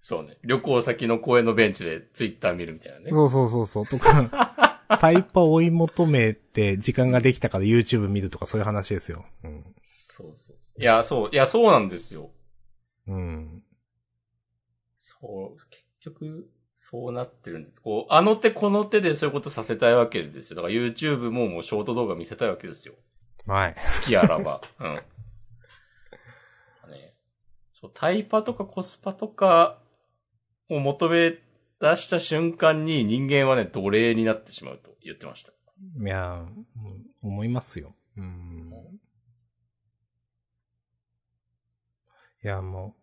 そうね。旅行先の公園のベンチでツイッター見るみたいなね。そうそうそうそう、とか、タイパを追い求めて時間ができたから YouTube 見るとかそういう話ですよ。うん。そうそうそう。いや、そう、いや、そうなんですよ。うん。そう、結局、そうなってるんです。こう、あの手この手でそういうことさせたいわけですよ。だから YouTube ももうショート動画見せたいわけですよ。はい。好きあらば。うん。ね、そう、タイパとかコスパとかを求め出した瞬間に人間はね、奴隷になってしまうと言ってました。いや、うん思いますよ。うん。いや、も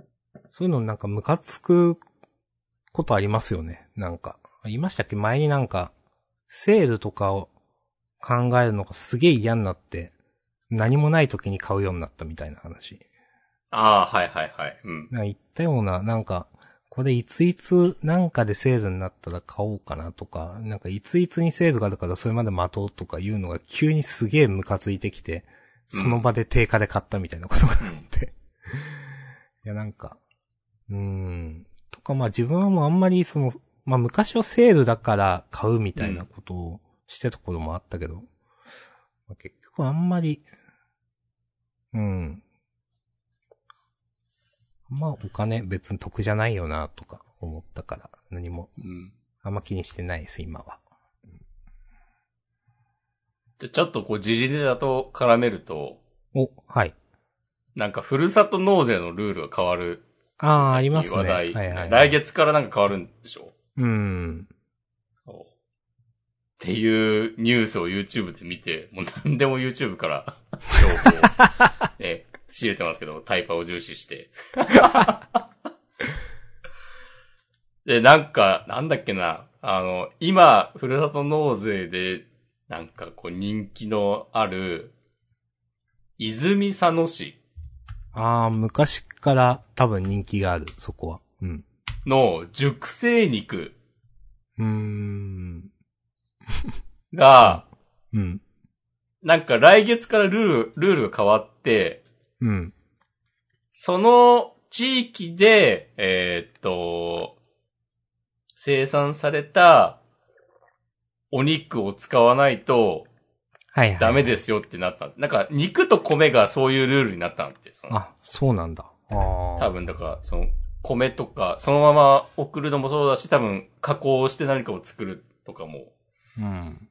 う、そういうのなんかムカつくことありますよね。なんか。言いましたっけ？前になんか、セールとかを考えるのがすげえ嫌になって、何もない時に買うようになったみたいな話。ああ、はいはいはい。うん。なんか言ったような、なんか、これいついつなんかでセールになったら買おうかなとか、なんかいついつにセールがあるからそれまで待とうとかいうのが急にすげえムカついてきて、その場で定価で買ったみたいなことがあって。いやなんか、うーん。とかまあ自分はもうあんまりその、まあ昔はセールだから買うみたいなことをしてたこともあったけど、まあ、結局あんまり、うん。まあお金別に得じゃないよなとか思ったから何もうん。あんま気にしてないです今は。で、ちょっとこう、時事ネタと絡めると、お、はい。なんか、ふるさと納税のルールが変わる。ああ、ありますね。話題。はいはいはい来月からなんか変わるんでしょ？うん。っていうニュースを YouTube で見て、もう何でも YouTube から 情報を、ね、仕入れてますけど、タイパを重視して。で、なんか、なんだっけな、あの、今、ふるさと納税で、なんかこう人気のある、泉佐野市ああ、昔から多分人気がある、そこは。うん。の熟成肉うーん。が、うん。なんか来月からルール、ルールが変わって、うん。その地域で、えーっと、生産されたお肉を使わないとはいはい。ダメですよってなった。なんか肉と米がそういうルールになったんって。そのあ、そうなんだ。ああ。多。分だから、その米とか、そのまま送るのもそうだし、多分加工して何かを作るとかも、うん。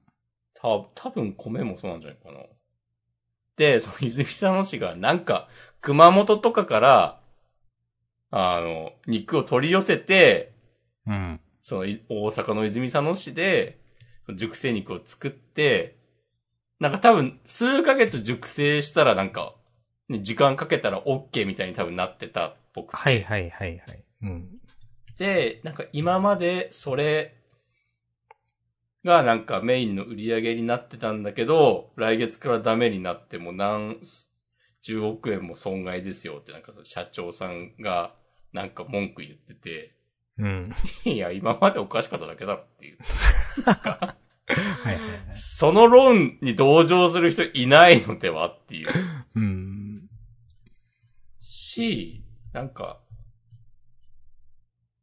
た多分米もそうなんじゃないかな。で、その泉佐野市がなんか、熊本とかから、あの、肉を取り寄せて、うん。そのい大阪の泉佐野市で、熟成肉を作って、なんか多分数ヶ月熟成したらなんか、ね、時間かけたら OK みたいに多分なってたっぽくて。はいはいはいはい。うん。で、なんか今までそれがなんかメインの売り上げになってたんだけど、来月からダメになっても何、10億円も損害ですよってなんか社長さんがなんか文句言ってて、うん。いや、今までおかしかっただけだろっていう。はいはいはい。その論に同情する人いないのではっていう。うん。し、なんか、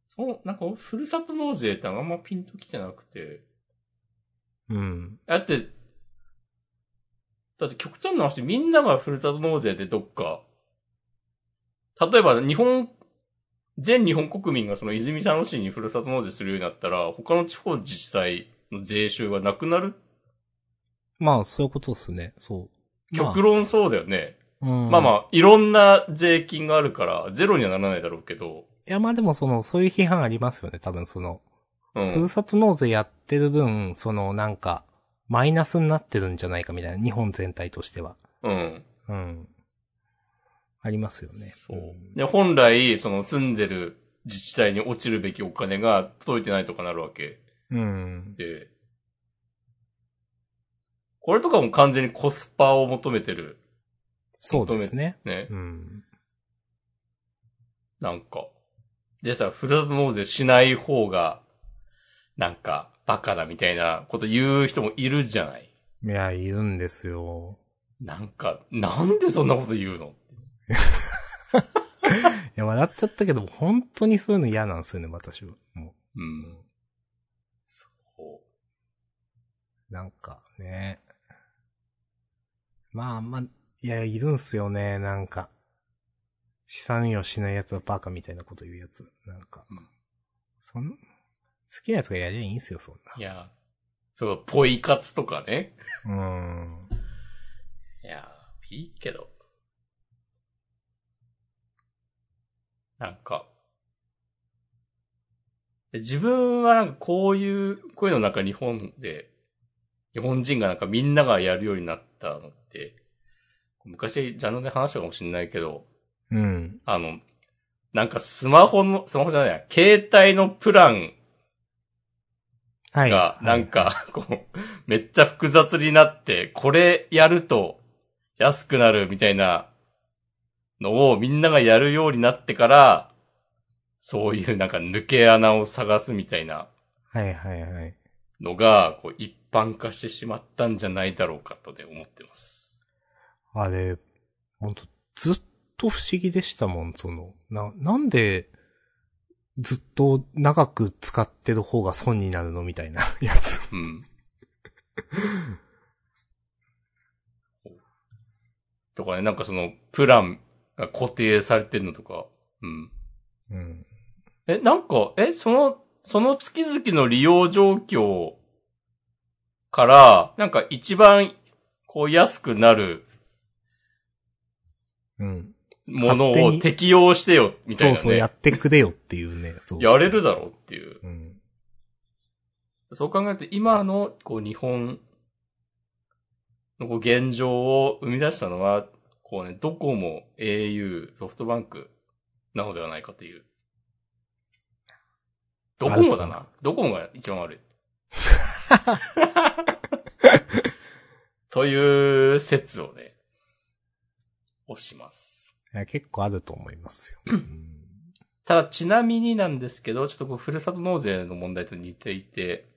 そう、なんか、ふるさと納税ってあんまピンときてなくて。うん。だって、だって極端な話、みんながふるさと納税でどっか、例えば日本、全日本国民がその泉佐野市にふるさと納税するようになったら、他の地方自治体の税収がなくなる？まあ、そういうことですね。そう。まあ極論そうだよね。うん。まあまあ、いろんな税金があるから、ゼロにはならないだろうけど、いやまあでもその、そういう批判ありますよね。多分その、うんふる。さと納税やってる分、そのなんか、マイナスになってるんじゃないかみたいな、日本全体としては。うん。うん。ありますよね。そうん。で、本来、その住んでる自治体に落ちるべきお金が届いてないとかなるわけうん。で、これとかも完全にコスパを求めてる。そうですね。ね。うん。なんか。でさ、ふるさと納税しない方が、なんか、バカだみたいなこと言う人もいるじゃない。いや、いるんですよ。なんか、なんでそんなこと言うの？いや、笑っちゃったけど、本当にそういうの嫌なんですよね、私は。もうん。う。そうなんかね。まあまあ、いや、いるんすよね、なんか。資産用しないやつはバカみたいなこと言うやつ。なんか。うんそん、好きなやつがやりゃいいんすよ、そんいや、そう、ポイ活とかね。な。うーん。いや、いいけど。なんか、自分はなんかこういう、こういうのなんか日本で、日本人がなんかみんながやるようになったのって、昔ジャンルで話したかもしれないけど、うん。あの、なんかスマホの、スマホじゃないや、携帯のプランはい。が、なんか、こう、めっちゃ複雑になって、これやると安くなるみたいなのをみんながやるようになってから、そういうなんか抜け穴を探すみたいなはいはいはい。のが、こう一般化してしまったんじゃないだろうかとね、思ってます。あれ、ほんと、ずっと不思議でしたもん、その、な、なんで、ずっと長く使ってる方が損になるのみたいな やつ。うん。とかね、なんかその、プランが固定されてるのとか、うん。うん。え、なんか、え、その、その月々の利用状況から、なんか一番、こう安くなるうん。ものを適用してよ、みたいなね。そうそう、やってくれよっていうね。そうやれるだろうっていう。うん。そう考えると、今の、こう、日本のこう現状を生み出したのは、こうね、ドコモ、au、ソフトバンクなのではないかという。ドコモだな。ドコモが一番悪い。という説をね、押します。いや結構あると思いますよ。う んただ、ちなみになんですけど、ちょっとこう、ふるさと納税の問題と似ていて、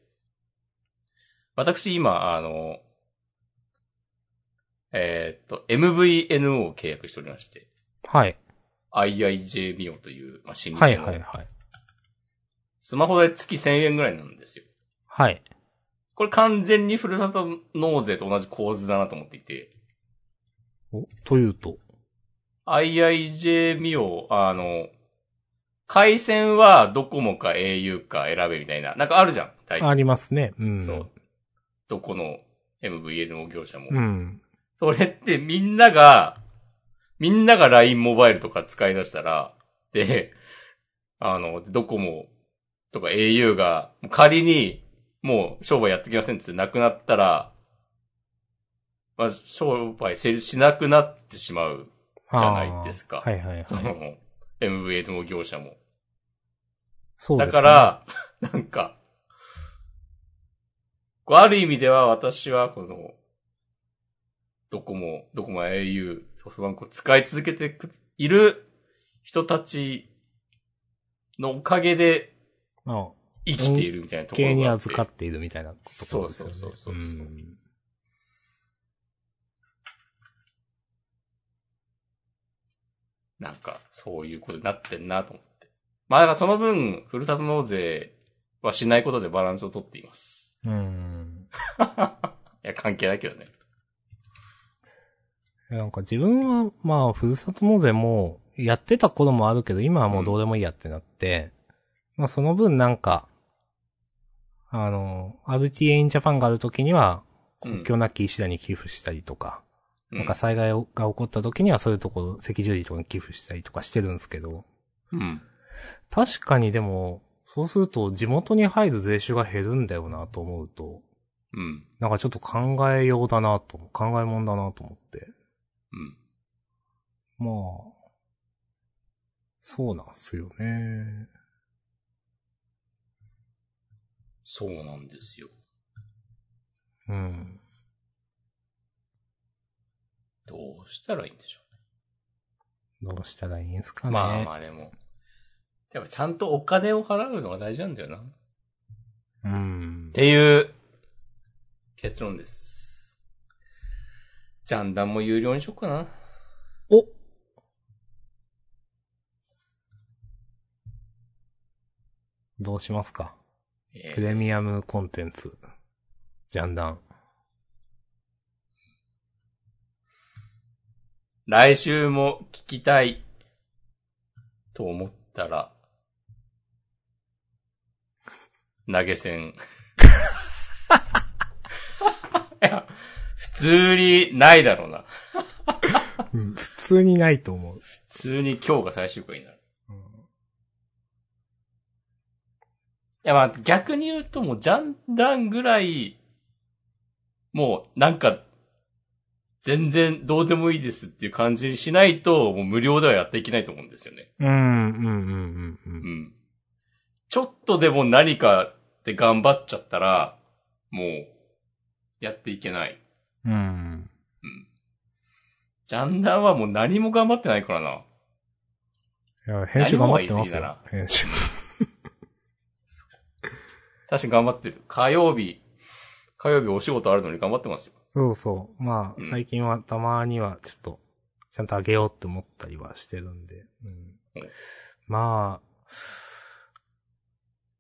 私今、あの、えーっと、MVNO を契約しておりまして、はい。IIJ ビオという、まあ、新はいのはいはい。スマホで月1000円ぐらいなんですよ。はい。これ完全にふるさと納税と同じ構図だなと思っていて、お、というと？IIJ ミオ、あの、回線はドコモか au か選べみたいな、なんかあるじゃん。大体ありますね。うん。そう。どこの MVNO 業者も。うん。それってみんなが、みんなが LINE モバイルとか使い出したら、で、あの、ドコモとか au が仮にもう商売やってきませんってなくなったら、まあ、商売成立しなくなってしまう。じゃないですかあーはいはいそはい。の、MVNO 業者も。そうですね。だから、なんか、こうある意味では私はこの、ドコモ、ドコモ au、ソフトバンクを使い続けている人たちのおかげでまあ、生きているみたいなところがあって。預かっているみたいなところですよね。そうそうそうそうそうんなんか、そういうことになってんなと思って。まあだからその分、ふるさと納税はしないことでバランスをとっています。うん。いや、関係ないけどね。なんか自分は、まあ、ふるさと納税も、やってた頃もあるけど、今はもうどうでもいいやってなって、まあその分なんか、あの、RTA in Japan がある時には、うん国境なき医師団に寄付したりとか、うなんか災害が起こった時にはそういうところ、赤十字とかに寄付したりとかしてるんですけど、うん。確かにでも、そうすると地元に入る税収が減るんだよなと思うと、うん。なんかちょっと考えようだなと、考えもんだなと思って。うん。まあ、そうなんすよね。そうなんですよ。うん。どうしたらいいんでしょどうしたらいいんすかう。ね。まあまあでも。やっぱちゃんとお金を払うのが大事なんだよな。っうん。ていう結論です。ジャンダンも有料にしよっかな。おどうしますか？えープレミアムコンテンツ。ジャンダン。来週も聞きたいと思ったら、投げ銭。いや、普通にないだろうな。うん、普通にないと思う。普通に今日が最終回になる。やまあ逆に言うともうジャンダンぐらい、もうなんか、全然どうでもいいですっていう感じにしないと、もう無料ではやっていけないと思うんですよね。うん、うん、うん、うん、う。うんん。ちょっとでも何かで頑張っちゃったら、もう、やっていけない。うん。うん。ジャンダンはもう何も頑張ってないからな。いや、編集頑張ってますよ。編集。確かに頑張ってる。火曜日、火曜日お仕事あるのに頑張ってますよ。そうそう。まあ、うん最近はたまにはちょっと、ちゃんとあげようって思ったりはしてるんで。うんうんまあ、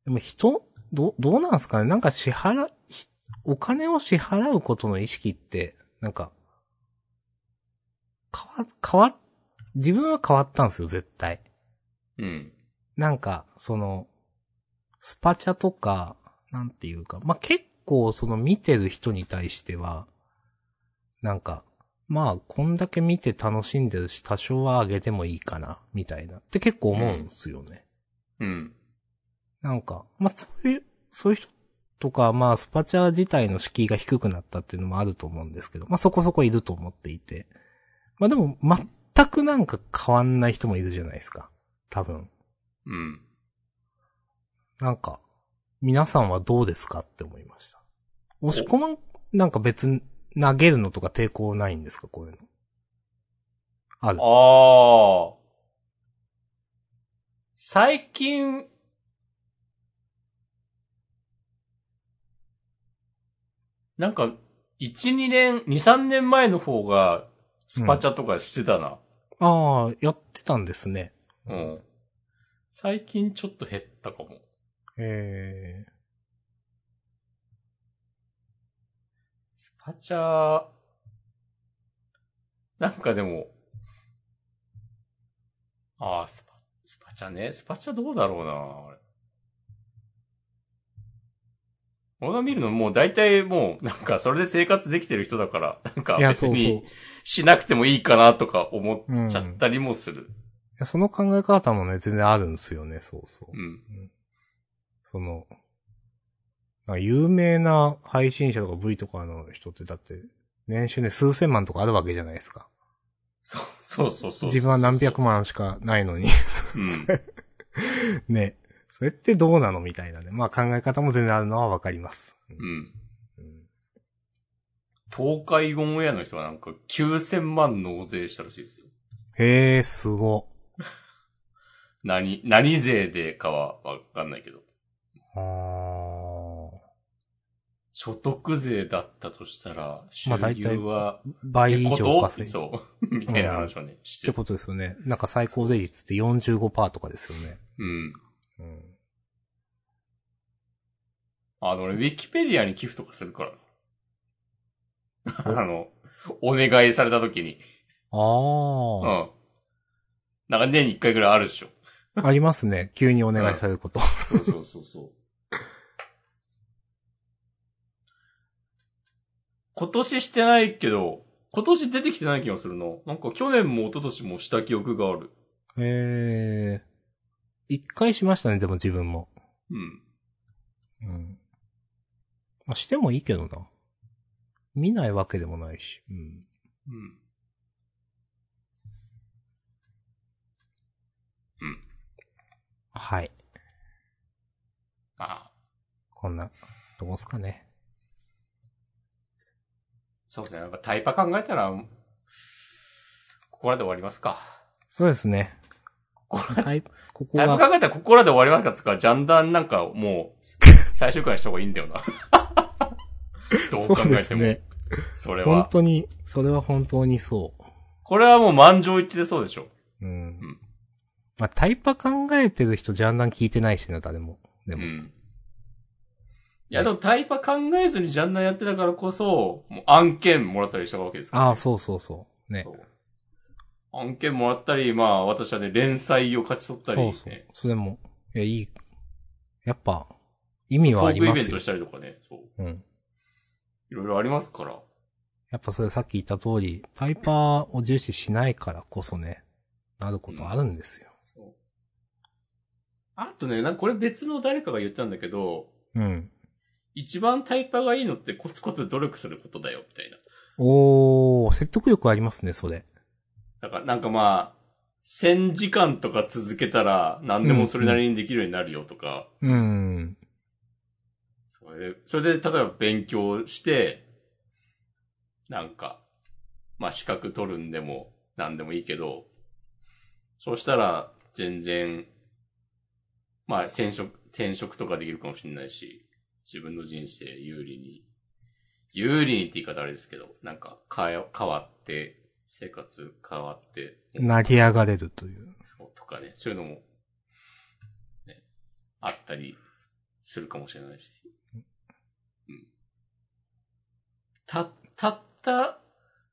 でも人ど、どうなんすかね？なんか支払、ひお金を支払うことの意識って、なんか、変わ、変わ、自分は変わったんですよ、絶対。うん。なんか、その、スパチャとか、なんていうか、まあ、結構その見てる人に対しては、なんか、まあ、こんだけ見て楽しんでるし、多少は上げてもいいかな、みたいな。って結構思うんですよね。うん。なんか、まあ、そういう、そういう人とか、まあ、スパチャ自体の敷居が低くなったっていうのもあると思うんですけど、まあ、そこそこいると思っていて。まあ、でも、全くなんか変わんない人もいるじゃないですか。多分。うん。なんか、皆さんはどうですかって思いました。押し込まん、なんか別に投げるのとか抵抗ないんですか？こういうの。ある。ああ。最近、なんか、1、2年、2、3年前の方が、スパチャとかしてたな。ああ、やってたんですね。うん。最近ちょっと減ったかも。えスパチャ、なんかでも、ああ、スパ、スパチャね。スパチャどうだろうなあれ俺が見るのもう大体もうなんかそれで生活できてる人だから、なんか別にしなくてもいいかなとか思っちゃったりもする。やその考え方もね、全然あるんですよね、そうそう。うん。その、なんか有名な配信者とか V とかの人ってだって、年収ね、数千万とかあるわけじゃないですか。そう、そうそうそう。自分は何百万しかないのに。うん。ね。それってどうなのみたいなね。まあ考え方も全然あるのはわかります。うん。うん東海オンエアの人はなんか9000万納税したらしいですよ。へえ、すご。何、何税でかはわかんないけど。あー所得税だったとしたら、収まあ大体入は、倍以上稼い。っそう。みたいな話をね、してる。てことですよね。なんか最高税率って45%とかですよね。うん。うん。あの、俺、ウィキペディアに寄付とかするから。あの、お願いされた時に。あうあ、ん。なんか年に一回ぐらいあるでしょ。ありますね。急にお願いされること。そうそうそうそう。今年してないけど、今年出てきてない気がするの。なんか去年も一昨年もした記憶がある。ええ一回しましたね、でも自分も。うん。うん。まあ、してもいいけどな。見ないわけでもないし。うん。うん。はい。ああ。こんな、とこっすかね。そうですね。なんかタイパ考えたら、ここらで終わりますか。そうですね。こタイプ、ここタイパが、考えたらここらで終わりますかつか、ジャンダンなんかもう、最終回にした方がいいんだよな。どう考そうでえても。すね。それ本は。当に、それは本当にそこれはもう満場一致でそうでしょ。う。うん。んまあ、タイパ考えてる人、ジャンダン聞いてないしな、誰も。でも。うん。いや、でもタイパ考えずにジャンダンやってたからこそ、もう案件もらったりしたわけですから、ああ、そうそうそう。ねそ。う。案件もらったり、まあ私はね、連載を勝ち取ったり、そうね、そう。それも、いや、いい。やっぱ、意味はあトーりますよクイベントし。たりとかね、そう。うん。いろいろありますから。やっぱそれさっき言った通り、タイパーを重視しないからこそね、なることあるんですよ。そう。あとね、なんかこれ別の誰かが言ったんだけど、うん。一番タイパがいいのってコツコツ努力することだよ、みたいな。おー、説得力ありますね、それ。だからなんかまあ、1000時間とか続けたら何でもそれなりにできるようになるよとか、うん。それで、それで例えば勉強して、なんか、まあ資格取るんでも何でもいいけど、そうしたら全然、まあ転職、転職とかできるかもしれないし、自分の人生有利に、有利にって言い方あれですけど、なんか変え、変わって、生活変わって、成り上がれるという。そうとかね、そういうのも、ね、あったりするかもしれないし。うん。た、たった、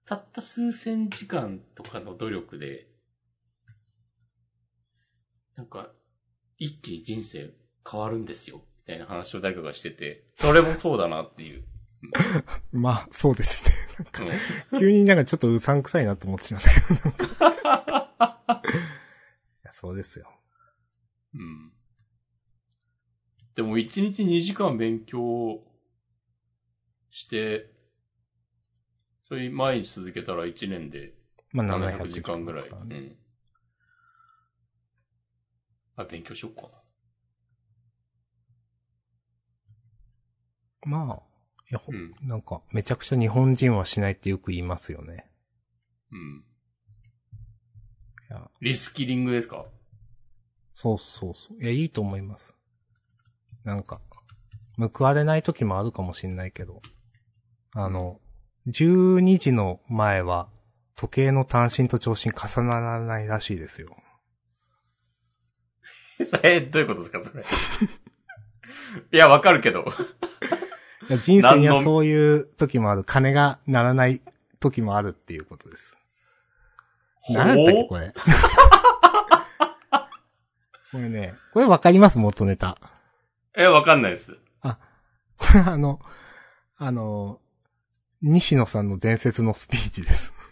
たった数千時間とかの努力で、なんか、一気に人生変わるんですよ、みたいな話を誰かがしてて、それもそうだなっていう。まあ、そうですね。うん急になんかちょっとうさんくさいなと思ってしまったけど。なんかいや、そうですよ。うん。でも1日2時間勉強して、それ毎日続けたら1年でまあ、700 700時間ぐらい。ですからねうん。あ、勉強しようかな。まあ、いや、ほうんなんか、めちゃくちゃ日本人はしないってよく言いますよね。うん。いや、リスキリングですか？そうそうそう。いや、いいと思います。なんか、報われない時もあるかもしんないけど、あの、12時の前は、時計の単身と長身重ならないらしいですよ。それ、どういうことですかそれ？いや、わかるけど。人生にはそういう時もある。金がならない時もあるっていうことです。何だったっけ、ほこれ。これね、これわかります？元ネタ。え、わかんないです。これあの、あの、西野さんの伝説のスピーチです。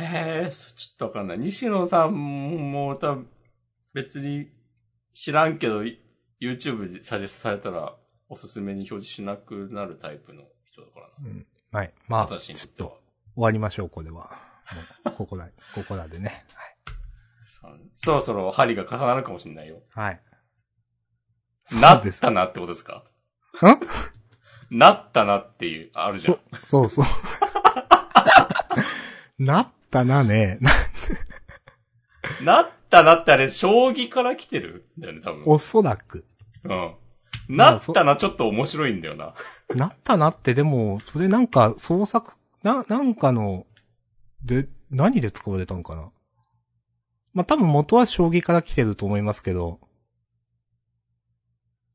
へえ、そちょっとわかんない。西野さんも多分別に知らんけど、YouTube でサジェストされたらおすすめに表示しなくなるタイプの人だからな。うん。はい。まあ、ちょっと。終わりましょう、これは。もうここら、ここら でね。そうそろそろ針が重なるかもしれないよ。はい。なっそうですたなってことですか？ん なったなっていう、あるじゃん。そ、そうそう。なったなね。ななったなってあれ、将棋から来てる？んだよね、多分。おそらく。うん。なったな、ちょっと面白いんだよな。なったなって、でも、それなんか創作、な、なんかの、で、何で使われたんかな？まあ、多分元は将棋から来てると思いますけど、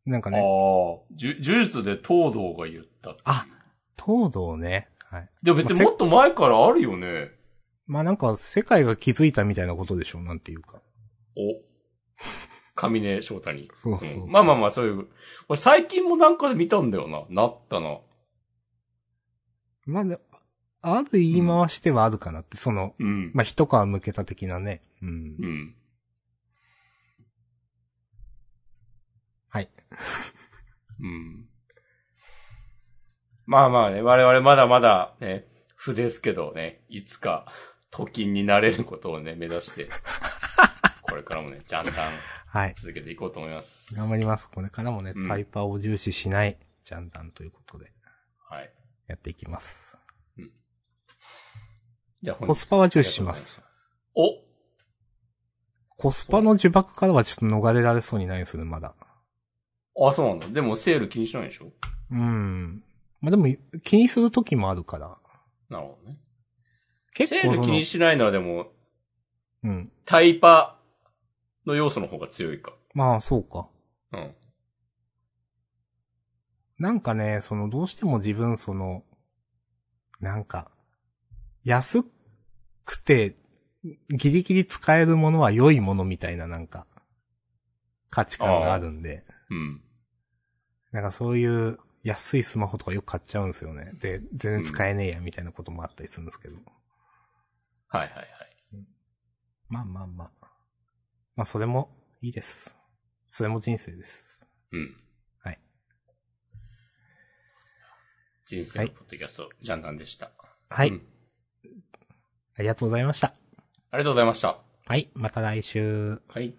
なんかああね、ー、じゅ呪術で東堂が言ったっあ東堂ね。はい。でも別にもっと前からあるよね。まあなんか世界が気づいたみたいなことでしょう、なんていうか。お。上根翔太に。そうそううんまあまあまあ、そういう。俺最近もなんかで見たんだよな。なったな。まあね、ある言い回しではあるかなって、その、うん。まあ一皮向けた的なね。うん。うん。はい。うん。まあまあね、我々まだまだね、不ですけどね、いつか、都金になれることをね、目指して、これからもね、じゃんじゃんはい。続けていこうと思います。頑張ります。これからもね、うんタイパーを重視しない、ジャンダンということで、はい。やっていきます。じゃあ本日コスパは重視します。おコスパの呪縛からはちょっと逃れられそうにないですね、まだ。あ、そうなんだ。でもセール気にしないでしょ？うん。まあでも、気にする時もあるから。なるほどね。結セール気に、しないのはでも、うん。タイパの要素の方が強いか。まあ、そうか。うん。なんかね、その、どうしても自分、その、なんか、安くて、ギリギリ使えるものは良いものみたいな、なんか、価値観があるんで、うん。なんかそういう安いスマホとかよく買っちゃうんですよね。で、全然使えねえや、みたいなこともあったりするんですけど。はいはいはい。まあまあまあ。まあ、それもいいです。それも人生です。うん。はい。人生のポッドキャスト、ジャンダンでした。はい、うんありがとうございました。ありがとうございました。はい。また来週。はい。